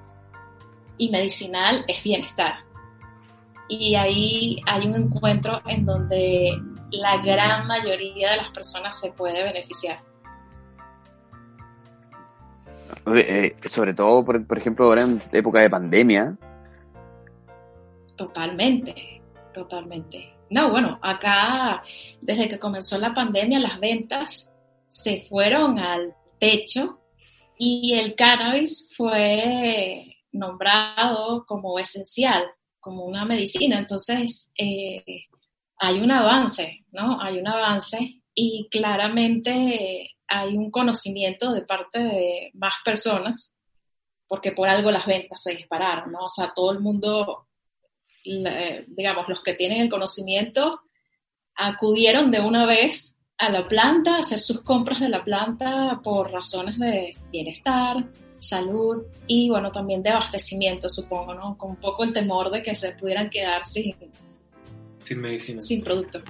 y medicinal es bienestar. Y ahí hay un encuentro en donde la gran mayoría de las personas se puede beneficiar. Eh, sobre todo, por, por, ejemplo, ahora en época de pandemia. Totalmente, totalmente. No, bueno, acá desde que comenzó la pandemia las ventas se fueron al techo y el cannabis fue nombrado como esencial, como una medicina. Entonces, eh, hay un avance, ¿no? Hay un avance y claramente hay un conocimiento de parte de más personas, porque por algo las ventas se dispararon, ¿no? O sea, todo el mundo, digamos, los que tienen el conocimiento, acudieron de una vez a la planta, a hacer sus compras de la planta por razones de bienestar, salud y, bueno, también de abastecimiento, supongo, ¿no? Con un poco el temor de que se pudieran quedar sin... Sin medicina. Sin producto.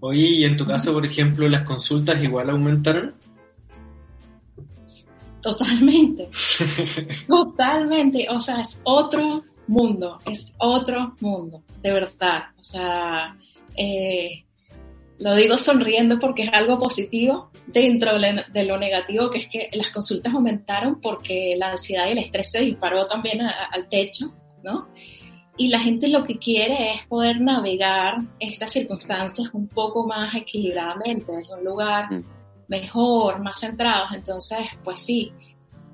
Oye, y en tu caso, por ejemplo, las consultas igual aumentaron? Totalmente. [LAUGHS] Totalmente. O sea, es otro mundo, es otro mundo, de verdad. O sea, eh, lo digo sonriendo porque es algo positivo dentro de lo negativo, que es que las consultas aumentaron porque la ansiedad y el estrés se disparó también al techo, ¿no? y la gente lo que quiere es poder navegar estas circunstancias un poco más equilibradamente, desde un lugar mm. mejor, más centrado. Entonces, pues sí.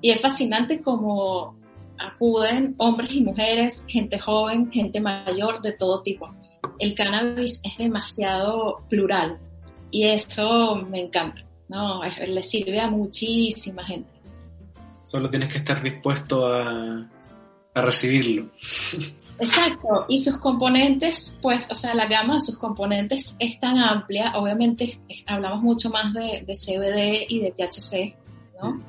Y es fascinante como acuden hombres y mujeres, gente joven, gente mayor, de todo tipo. El cannabis es demasiado plural y eso me encanta, ¿no? Le sirve a muchísima gente. Solo tienes que estar dispuesto a, a recibirlo. Exacto, y sus componentes, pues, o sea, la gama de sus componentes es tan amplia, obviamente hablamos mucho más de, CBD y de THC, ¿no?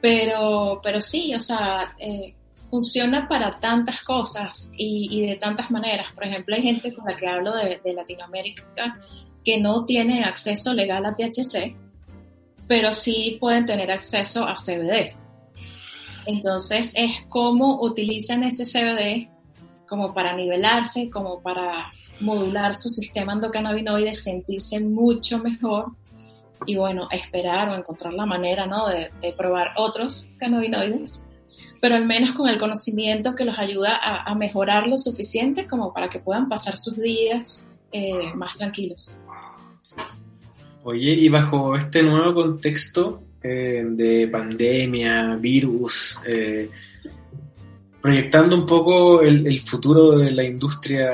Pero, pero sí, o sea, eh, funciona para tantas cosas y, de tantas maneras. Por ejemplo, hay gente con la que hablo de, de Latinoamérica que no tiene acceso legal a THC, pero sí pueden tener acceso a CBD. Entonces es cómo utilizan ese CBD como para nivelarse, como para modular su sistema endocannabinoide, sentirse mucho mejor y bueno, esperar o encontrar la manera ¿no? de, probar otros cannabinoides, pero al menos con el conocimiento que los ayuda a, mejorar lo suficiente como para que puedan pasar sus días eh, más tranquilos. Oye, y bajo este nuevo contexto eh, de pandemia, virus, eh, proyectando un poco el, futuro de la industria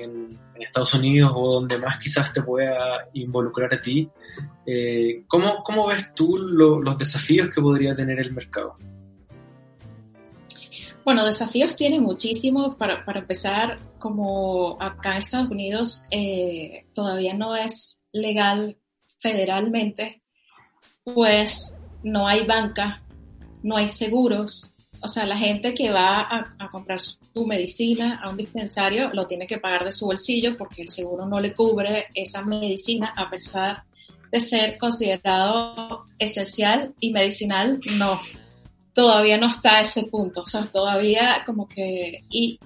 en, Estados Unidos o donde más quizás te pueda involucrar a ti, eh, ¿cómo, ¿cómo, ves tú los desafíos que podría tener el mercado? Bueno, desafíos tiene muchísimos. Para, para empezar, como acá en Estados Unidos todavía no es legal federalmente, pues no hay banca, no hay seguros, o sea, la gente que va a, comprar su medicina a un dispensario lo tiene que pagar de su bolsillo porque el seguro no le cubre esa medicina a pesar de ser considerado esencial y medicinal, no. Todavía no está a ese punto. O sea, todavía como que... Y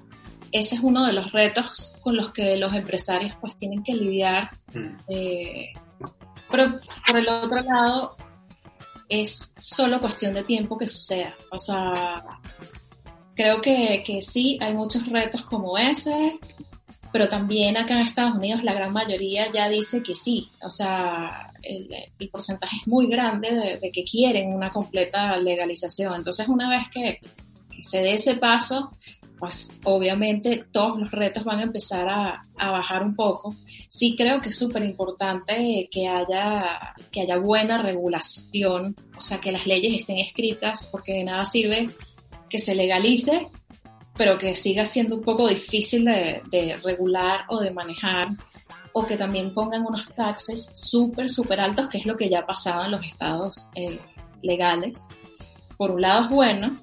ese es uno de los retos con los que los empresarios pues tienen que lidiar. Mm. Eh, pero por el otro lado, es solo cuestión de tiempo que suceda. O sea, creo que, que sí, hay muchos retos como ese, pero también acá en Estados Unidos la gran mayoría ya dice que sí. O sea, el, porcentaje es muy grande de, que quieren una completa legalización. Entonces, una vez que, se dé ese paso, pues obviamente todos los retos van a empezar a, bajar un poco. Sí creo que es súper importante que haya, que haya buena regulación, o sea, que las leyes estén escritas, porque de nada sirve que se legalice, pero que siga siendo un poco difícil de, de regular o de manejar, o que también pongan unos taxes súper, súper altos, que es lo que ya ha pasado en los estados eh, legales. Por un lado es bueno,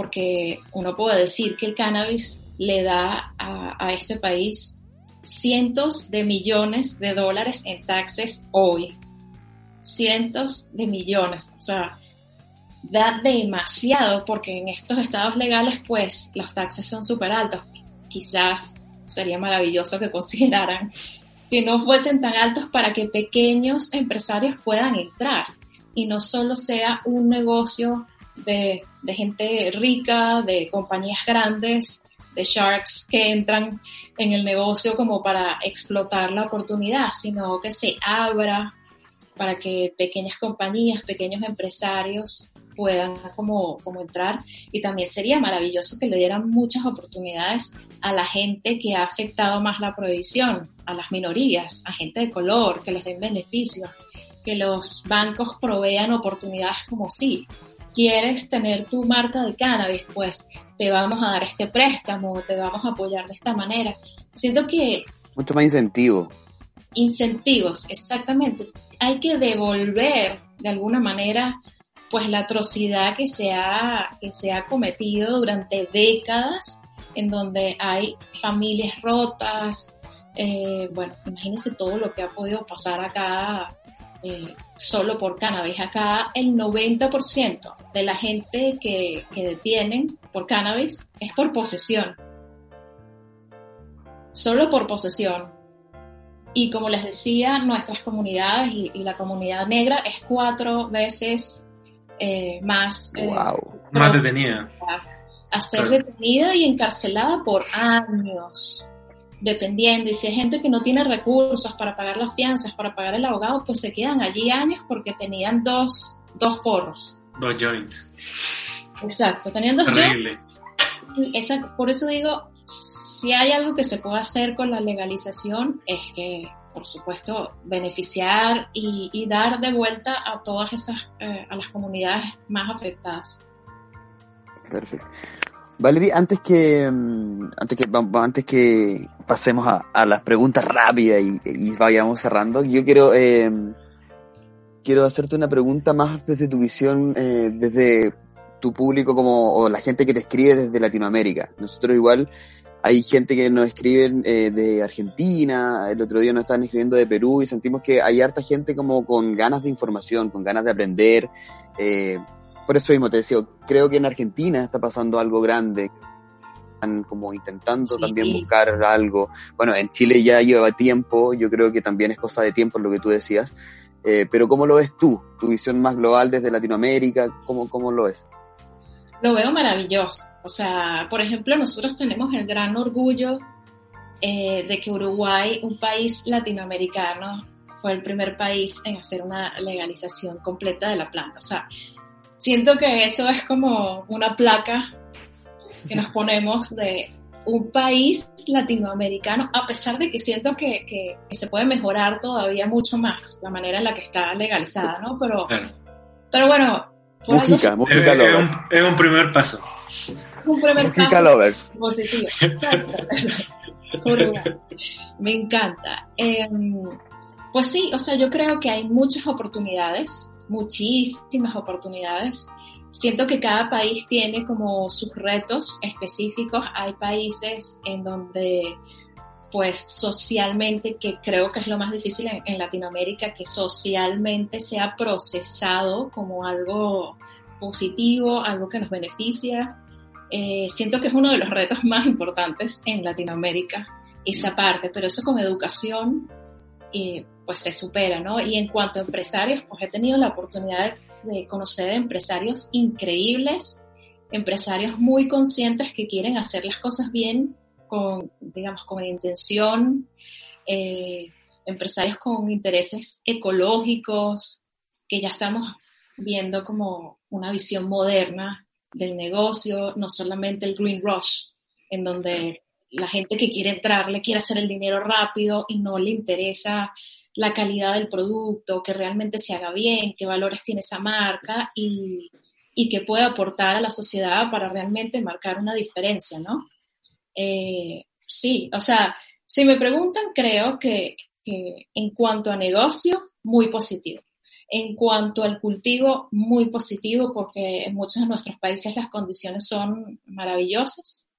porque uno puede decir que el cannabis le da a, este país cientos de millones de dólares en taxes hoy. Cientos de millones. O sea, da demasiado porque en estos estados legales pues los taxes son súper altos. Quizás sería maravilloso que consideraran que no fuesen tan altos para que pequeños empresarios puedan entrar y no solo sea un negocio de, gente rica, de compañías grandes, de sharks que entran en el negocio como para explotar la oportunidad, sino que se abra para que pequeñas compañías, pequeños empresarios puedan como, como entrar. Y también sería maravilloso que le dieran muchas oportunidades a la gente que ha afectado más la prohibición, a las minorías, a gente de color, que les den beneficios, que los bancos provean oportunidades como si quieres tener tu marca de cannabis, pues te vamos a dar este préstamo, te vamos a apoyar de esta manera. Siento que... Mucho más incentivo. Incentivos, exactamente. Hay que devolver de alguna manera pues la atrocidad que se ha, que se ha cometido durante décadas, en donde hay familias rotas, eh, bueno, imagínense todo lo que ha podido pasar acá eh, solo por cannabis. Acá el 90% de la gente que, que detienen por cannabis es por posesión. Solo por posesión. Y como les decía, nuestras comunidades y, y la comunidad negra es cuatro veces eh, más, eh, más detenida. A ser detenida y encarcelada por años, dependiendo. Y si hay gente que no tiene recursos para pagar las fianzas, para pagar el abogado, pues se quedan allí años porque tenían dos, dos porros. Dos joints. Exacto, tenían dos joints. Exacto. Por eso digo, si hay algo que se puede hacer con la legalización, es que por supuesto, beneficiar y, y, dar de vuelta a todas esas, eh, a las comunidades más afectadas. Perfecto. Valerie, antes que, antes que, antes que pasemos a, las preguntas rápidas y, vayamos cerrando, yo quiero, eh, quiero hacerte una pregunta más desde tu visión, eh, desde tu público como, o la gente que te escribe desde Latinoamérica. Nosotros igual, hay gente que nos escriben eh, de Argentina, el otro día nos están escribiendo de Perú y sentimos que hay harta gente como con ganas de información, con ganas de aprender. Eh, por eso mismo te decía, creo que en Argentina está pasando algo grande, están como intentando sí. también buscar algo. Bueno, en Chile ya lleva tiempo, yo creo que también es cosa de tiempo lo que tú decías. Eh, pero ¿cómo lo ves tú? Tu visión más global desde Latinoamérica, ¿cómo, cómo lo ves? lo veo maravilloso. O sea, por ejemplo, nosotros tenemos el gran orgullo eh, de que Uruguay, un país latinoamericano, fue el primer país en hacer una legalización completa de la planta. O sea, siento que eso es como una placa que nos ponemos de un país latinoamericano, a pesar de que siento que, que, que, se puede mejorar todavía mucho más la manera en la que está legalizada, ¿no? Pero, claro. pero bueno, Mujica, Mujica es, un, es un primer paso. Un primer Mujica paso Lovers. positivo. Me encanta. Eh, pues sí, o sea, yo creo que hay muchas oportunidades, muchísimas oportunidades. Siento que cada país tiene como sus retos específicos. Hay países en donde pues socialmente, que creo que es lo más difícil en, en, Latinoamérica, que socialmente sea procesado como algo positivo, algo que nos beneficia. Eh, siento que es uno de los retos más importantes en Latinoamérica, esa parte, pero eso con educación eh, pues se supera, ¿no? Y en cuanto a empresarios, pues he tenido la oportunidad de, conocer empresarios increíbles, empresarios muy conscientes que quieren hacer las cosas bien con, digamos, con intención, eh, empresarios con intereses ecológicos, que ya estamos viendo como una visión moderna del negocio, no solamente el green rush, en donde la gente que quiere entrar le quiere hacer el dinero rápido y no le interesa la calidad del producto, que realmente se haga bien, qué valores tiene esa marca y, y que pueda aportar a la sociedad para realmente marcar una diferencia, ¿no? Eh, sí, o sea, si me preguntan, creo que, que en cuanto a negocio, muy positivo. En cuanto al cultivo, muy positivo porque en muchos de nuestros países las condiciones son maravillosas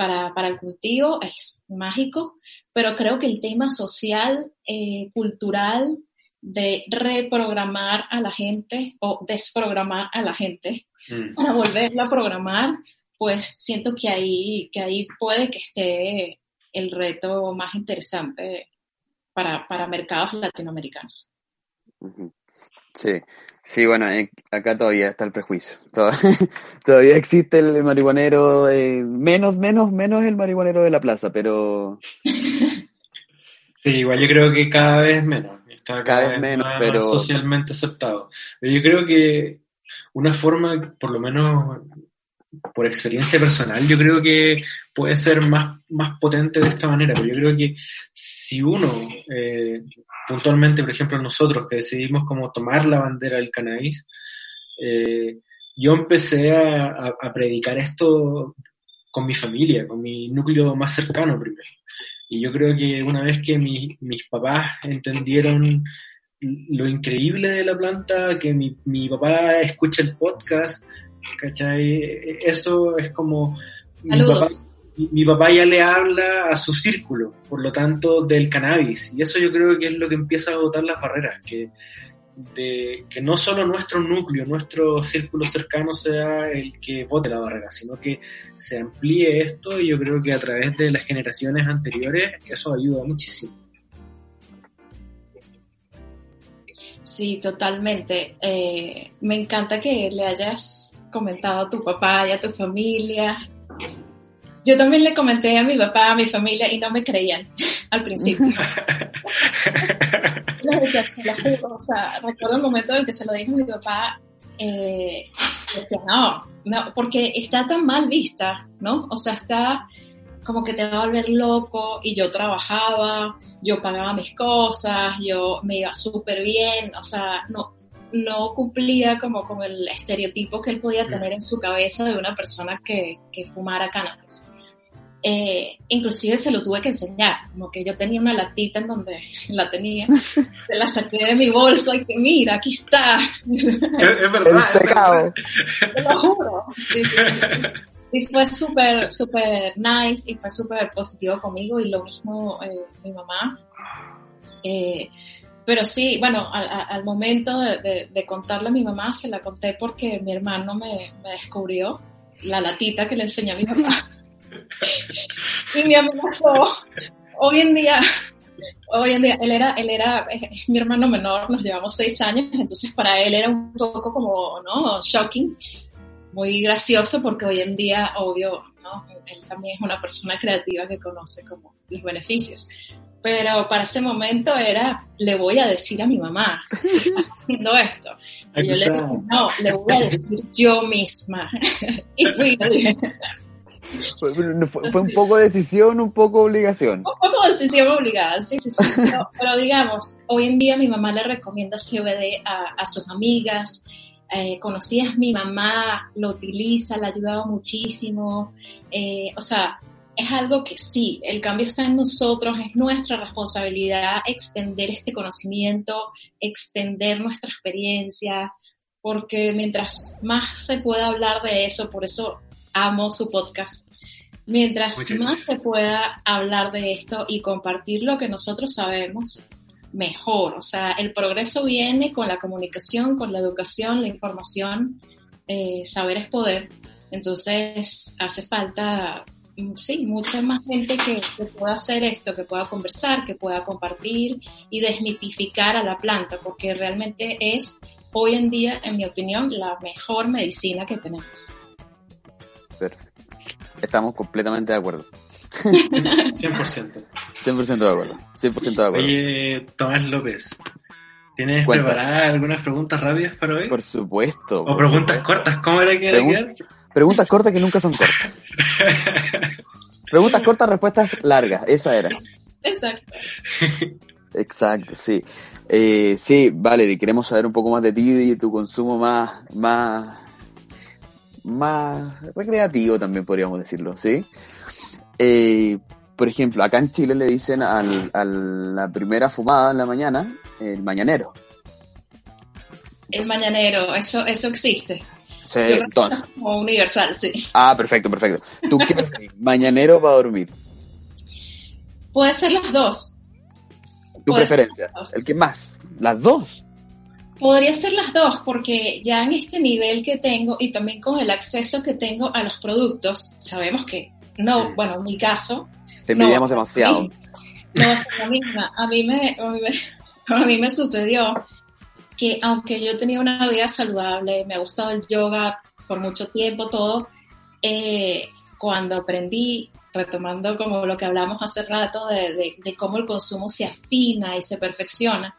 para, para el cultivo, es mágico, pero creo que el tema social, eh, cultural, de reprogramar a la gente o desprogramar a la gente mm. para volverla a programar, pues siento que ahí, que ahí puede que esté el reto más interesante para, para mercados latinoamericanos. Sí, sí, bueno, eh, acá todavía está el prejuicio. [LAUGHS] Todavía existe el marihuanero, eh, menos, menos, menos el marihuanero de la plaza, pero... Sí, igual yo creo que cada vez menos. Está cada, vez menos, pero... socialmente aceptado. Pero yo creo que una forma, por lo menos por experiencia personal, yo creo que puede ser más, más potente de esta manera. Pero yo creo que si uno, eh, puntualmente, por ejemplo, nosotros que decidimos como tomar la bandera del cannabis, eh, yo empecé a, predicar esto con mi familia, con mi núcleo más cercano primero. Y yo creo que una vez que mi, mis papás entendieron lo increíble de la planta, que mi, mi papá escucha el podcast, ¿cachai? Eso es como... Mi papá, mi papá, ya le habla a su círculo, por lo tanto, del cannabis. Y eso yo creo que es lo que empieza a agotar las barreras, que, de, que no solo nuestro núcleo, nuestro círculo cercano sea el que vote la barrera, sino que se amplíe esto y yo creo que a través de las generaciones anteriores eso ayuda muchísimo. Sí, totalmente. Eh, me encanta que le hayas comentado a tu papá y a tu familia. Yo también le comenté a mi papá, a mi familia y no me creían [LAUGHS] al principio. [LAUGHS] Les decía, se lo juro, o sea, recuerdo el momento en el que se lo dije a mi papá, eh, decía, no, no, porque está tan mal vista, ¿no? O sea, está como que te va a volver loco y yo trabajaba, yo pagaba mis cosas, yo me iba súper bien, o sea, no, no cumplía como con el estereotipo que él podía tener en su cabeza de una persona que, que fumara cannabis. Eh, inclusive se lo tuve que enseñar, como que yo tenía una latita en donde [LAUGHS] la tenía, se la saqué de mi bolso y que mira, aquí está. [LAUGHS] Es, verdad. Te lo juro. Y fue súper, súper nice y fue súper positivo conmigo y lo mismo eh, mi mamá. Eh, pero sí, bueno, al, momento de, contarle a mi mamá, se la conté porque mi hermano me, me descubrió la latita que le enseñé a mi mamá. [LAUGHS] y me amenazó. Hoy en día, hoy en día, él era, él era mi hermano menor, nos llevamos seis años, entonces para él era un poco como, ¿no? Shocking, muy gracioso porque hoy en día, obvio, ¿no? Él también es una persona creativa que conoce como los beneficios. Pero para ese momento era, le voy a decir a mi mamá, haciendo esto. [LAUGHS] Y yo le dije, no, le voy a decir yo misma. [LAUGHS] y fui, fue, fue, un poco decisión, un poco obligación. Un poco decisión obligada, sí, sí, sí. [LAUGHS] Pero, digamos, hoy en día mi mamá le recomienda CBD a, a sus amigas, eh, conocidas, mi mamá lo utiliza, le ha ayudado muchísimo. Eh, o sea, es algo que sí, el cambio está en nosotros, es nuestra responsabilidad extender este conocimiento, extender nuestra experiencia, porque mientras más se pueda hablar de eso, por eso amo su podcast. Mientras más se pueda hablar de esto y compartir lo que nosotros sabemos, mejor. O sea, el progreso viene con la comunicación, con la educación, la información. Eh, saber es poder. Entonces, hace falta, sí, mucha más gente que, que, pueda hacer esto, que pueda conversar, que pueda compartir y desmitificar a la planta, porque realmente es hoy en día, en mi opinión, la mejor medicina que tenemos. Estamos completamente de acuerdo. 100%. 100% de acuerdo. 100% de acuerdo. Oye, Tomás López, ¿tienes preparadas algunas preguntas rápidas para hoy? Por supuesto. O preguntas cortas, ¿cómo era que Preguntas cortas que nunca son cortas. Preguntas cortas, respuestas largas, esa era. Exacto. Exacto, sí. Eh, sí, Valerie, queremos saber un poco más de ti y tu consumo más, más, más recreativo también podríamos decirlo, ¿sí? Eh, por ejemplo, acá en Chile le dicen al, a la primera fumada en la mañana, el mañanero. El mañanero, eso, eso existe. Sí, es como universal, sí. Ah, perfecto, perfecto. ¿Tú qué [LAUGHS] mañanero para dormir? Puede ser las dos. Tu Puede preferencia. dos. El que más. Las dos. Podría ser las dos, porque ya en este nivel que tengo y también con el acceso que tengo a los productos, sabemos que no, Sí. bueno, en mi caso, Te envidiamos demasiado. No ser lo mismo. A mí me, a mí me, [LAUGHS] a mí me sucedió que aunque yo tenía una vida saludable, me ha gustado el yoga por mucho tiempo, todo, eh, cuando aprendí, retomando como lo que hablamos hace rato, de, de- de cómo el consumo se afina y se perfecciona,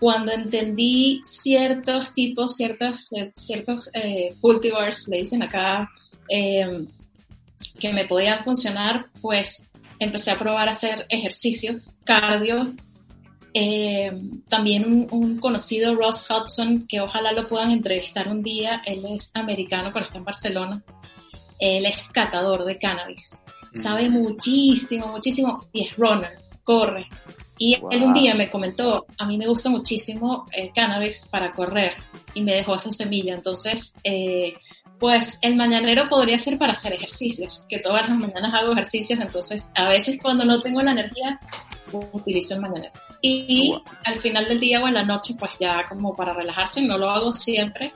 cuando entendí ciertos tipos, ciertos, ciertos eh, cultivars, le dicen acá, eh, que me podían funcionar, pues empecé a probar a hacer ejercicios, cardio. Eh, también un, un conocido, Ross Hudson, que ojalá lo puedan entrevistar un día, él es americano, pero está en Barcelona. Él es catador de cannabis. Sabe muchísimo, muchísimo, y es runner, corre. Y él un Wow. día me comentó, a mí me gusta muchísimo el cannabis para correr, y me dejó esa semilla. Entonces, eh, pues el mañanero podría ser para hacer ejercicios, que todas las mañanas hago ejercicios, entonces a veces cuando no tengo la energía, utilizo el mañanero. Y Wow. al final del día o en la noche, pues ya como para relajarse, no lo hago siempre,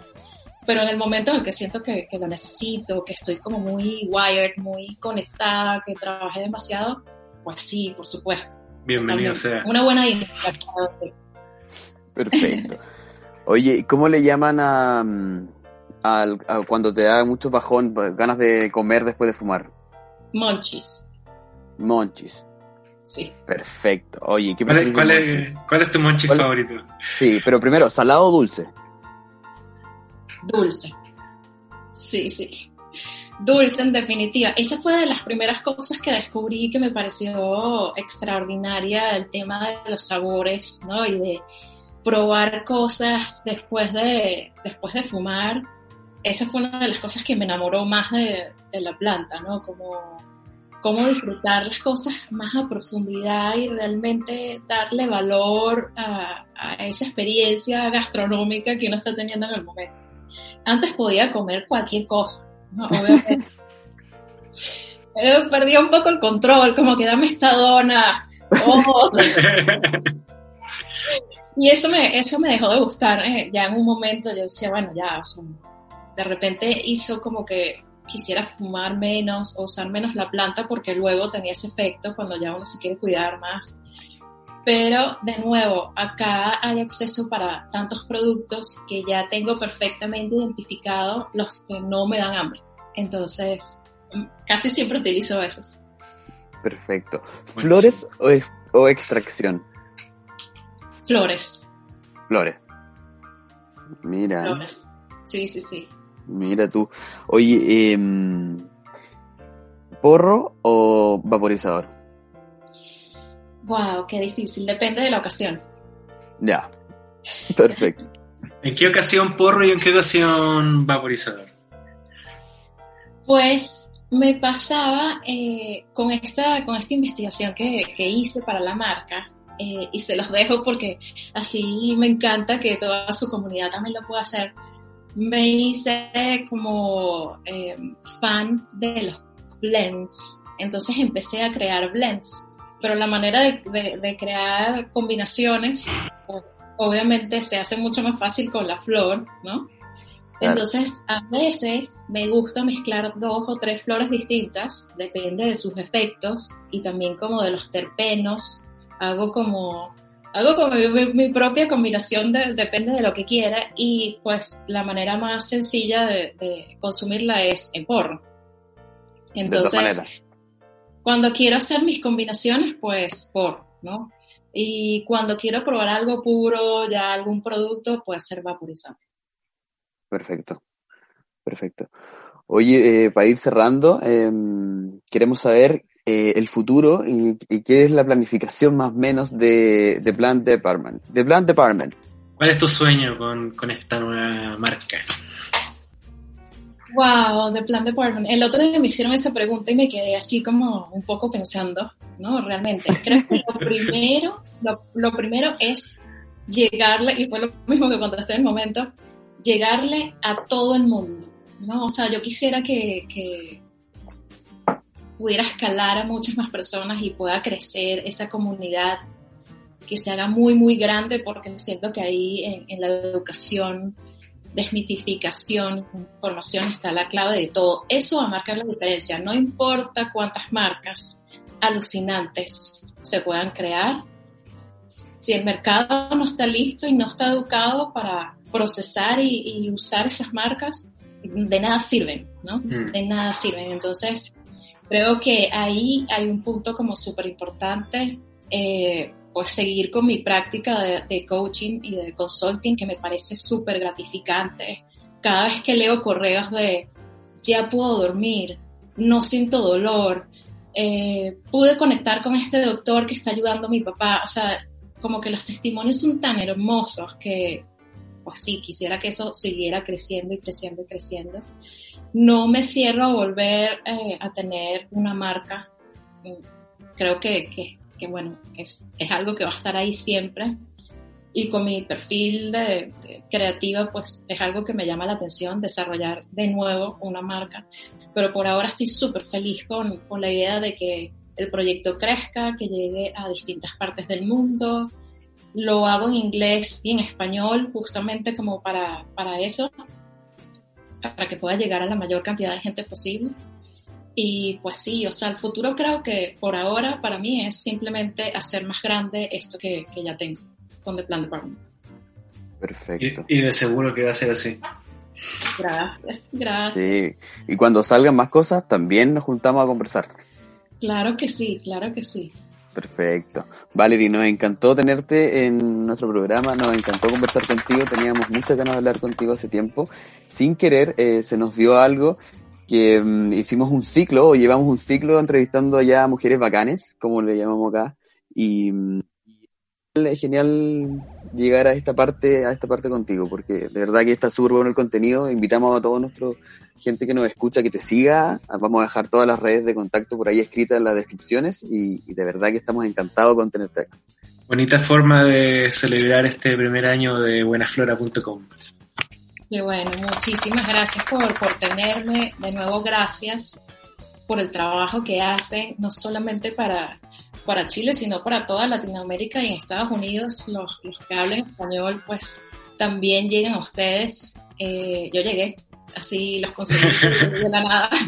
pero en el momento en el que siento que, que lo necesito, que estoy como muy wired, muy conectada, que trabajé demasiado, pues sí, por supuesto. Bienvenido sea. Una buena idea. Perfecto. Oye, ¿y ¿cómo le llaman a, mm, al- a cuando te da mucho bajón, ganas de comer después de fumar? Monchis, Monchis. Sí. Perfecto. Oye, ¿qué ¿Cuál es, cuál es, cuál es tu monchis ¿Cuál- favorito? Sí, pero primero, ¿salado o dulce? Dulce. Sí, sí. Dulce, en definitiva. Esa fue de las primeras cosas que descubrí que me pareció extraordinaria, el tema de los sabores, ¿no? Y de probar cosas después de, después de fumar. Esa fue una de las cosas que me enamoró más de, de la planta, ¿no? Como cómo disfrutar las cosas más a profundidad y realmente darle valor a, a esa experiencia gastronómica que uno está teniendo en el momento. Antes podía comer cualquier cosa, ¿no? Obviamente. Pero [LAUGHS] perdí un poco el control, como que dame esta dona. [LAUGHS] oh. Y eso me, eso me dejó de gustar. ¿eh? Ya en un momento yo decía, bueno, ya, o sea, de repente hizo como que quisiera fumar menos o usar menos la planta porque luego tenía ese efecto cuando ya uno se quiere cuidar más. Pero de nuevo, acá hay acceso para tantos productos que ya tengo perfectamente identificado los que no me dan hambre. Entonces, casi siempre utilizo esos. Perfecto. ¿Flores o, ex- o extracción? Flores, Flores. Mira, flores. Sí, sí, sí. Mira tú. Oye, em, ¿porro o vaporizador? Wow, qué difícil. Depende de la ocasión. Ya. Perfecto. [LAUGHS] ¿En qué ocasión porro y en qué ocasión vaporizador? Pues me pasaba eh, con, esta, con esta investigación que, que hice para la marca, eh, y se los dejo porque así me encanta que toda su comunidad también lo pueda hacer. Me hice como eh, fan de los blends, entonces empecé a crear blends, pero la manera de, de- de crear combinaciones, obviamente se hace mucho más fácil con la flor, ¿no? Entonces, a veces me gusta mezclar dos o tres flores distintas, depende de sus efectos y también como de los terpenos. Hago como, hago como mi, propia combinación, de- depende de lo que quiera y pues la manera más sencilla de, de consumirla es en todas Entonces, cuando quiero hacer mis combinaciones, pues porro, ¿no? Y cuando quiero probar algo puro, ya algún producto, puede ser vaporizado. Perfecto. Perfecto. Oye, eh, para ir cerrando, em, queremos saber eh, el futuro y, y, qué es la planificación más o menos de, de Plant Department. De Plant Department. ¿Cuál es tu sueño con, con esta nueva marca? Wow, The Plant Department. El otro día me hicieron esa pregunta y me quedé así como un poco pensando, ¿no? Realmente. Creo que lo [LAUGHS] primero, lo, lo primero es llegarle, y fue lo mismo que contesté en el momento, llegarle a todo el mundo, ¿no? O sea, yo quisiera que, que pudiera escalar a muchas más personas y pueda crecer esa comunidad, que se haga muy, muy grande, porque siento que ahí en, en la educación, desmitificación, información está la clave de todo. Eso va a marcar la diferencia. No importa cuántas marcas alucinantes se puedan crear, si el mercado no está listo y no está educado para procesar y, y usar esas marcas, de nada sirven, ¿no? Mm. De nada sirven. Entonces, creo que ahí hay un punto como súper importante, eh, pues seguir con mi práctica de, de, coaching y de consulting, que me parece súper gratificante. Cada vez que leo correos de ya puedo dormir, no siento dolor, eh, pude conectar con este doctor que está ayudando a mi papá, o sea, como que los testimonios son tan hermosos que, pues sí, quisiera que eso siguiera creciendo y creciendo y creciendo. No me cierro a volver eh, a tener una marca. Creo que, que, que, bueno, es, es algo que va a estar ahí siempre. Y con mi perfil de, de creativa, pues es algo que me llama la atención, desarrollar de nuevo una marca. Pero por ahora estoy súper feliz con, con la idea de que el proyecto crezca, que llegue a distintas partes del mundo. Lo hago en inglés y en español justamente como para, para eso, para que pueda llegar a la mayor cantidad de gente posible. Y pues sí, o sea, el futuro creo que por ahora para mí es simplemente hacer más grande esto que, que ya tengo con The Plan Department. Perfecto. Y, y, de seguro que va a ser así. Gracias, gracias. Sí, y cuando salgan más cosas también nos juntamos a conversar. Claro que sí, claro que sí. Perfecto. Valerie, nos encantó tenerte en nuestro programa, nos encantó conversar contigo, teníamos muchas ganas de hablar contigo hace tiempo. Sin querer, eh, se nos dio algo que um, hicimos un ciclo, o llevamos un ciclo entrevistando ya a mujeres bacanes, como le llamamos acá, y, es genial llegar a esta parte, a esta parte contigo, porque de verdad que está súper bueno el contenido, invitamos a todos nuestros gente que nos escucha que te siga. Vamos a dejar todas las redes de contacto por ahí escritas en las descripciones y, y de verdad que estamos encantados con tenerte acá. Bonita forma de celebrar este primer año de buenaflora.com. Qué bueno, muchísimas gracias por, por tenerme. De nuevo, gracias por el trabajo que hacen, no solamente para, para Chile, sino para toda Latinoamérica y en Estados Unidos. Los, los que hablen español, pues también lleguen a ustedes. Eh, yo llegué así los conseguí [LAUGHS] de la nada. [LAUGHS]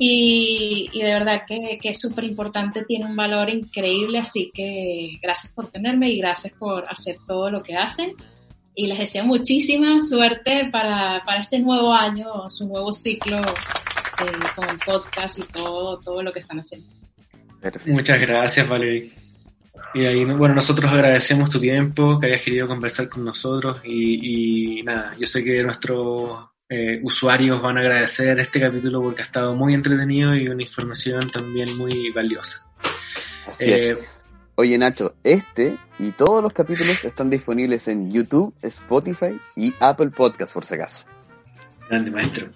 Y, y de verdad que, que es súper importante, tiene un valor increíble, así que gracias por tenerme y gracias por hacer todo lo que hacen. Y les deseo muchísima suerte para, para este nuevo año, su nuevo ciclo eh, con el podcast y todo, todo lo que están haciendo. Perfecto. Muchas gracias, Valerie. Y ahí, bueno, nosotros agradecemos tu tiempo, que hayas querido conversar con nosotros y, y nada, yo sé que nuestro eh, usuarios van a agradecer este capítulo porque ha estado muy entretenido y una información también muy valiosa. Así eh, es. Oye Nacho, este y todos los capítulos están disponibles en YouTube, Spotify y Apple Podcast por si acaso. Grande maestro.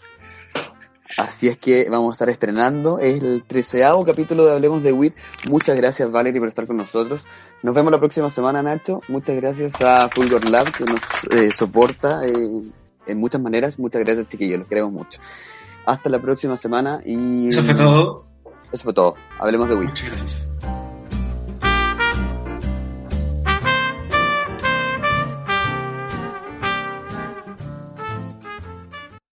Así es que vamos a estar estrenando el treceavo capítulo de Hablemos de WIT. Muchas gracias Valerie por estar con nosotros. Nos vemos la próxima semana Nacho. Muchas gracias a Fulgor Lab que nos eh, soporta eh, en muchas maneras. Muchas gracias, chiquillos, los queremos mucho. Hasta la próxima semana y. Eso fue todo. Eso fue todo. Hablemos de Wii. Muchas gracias.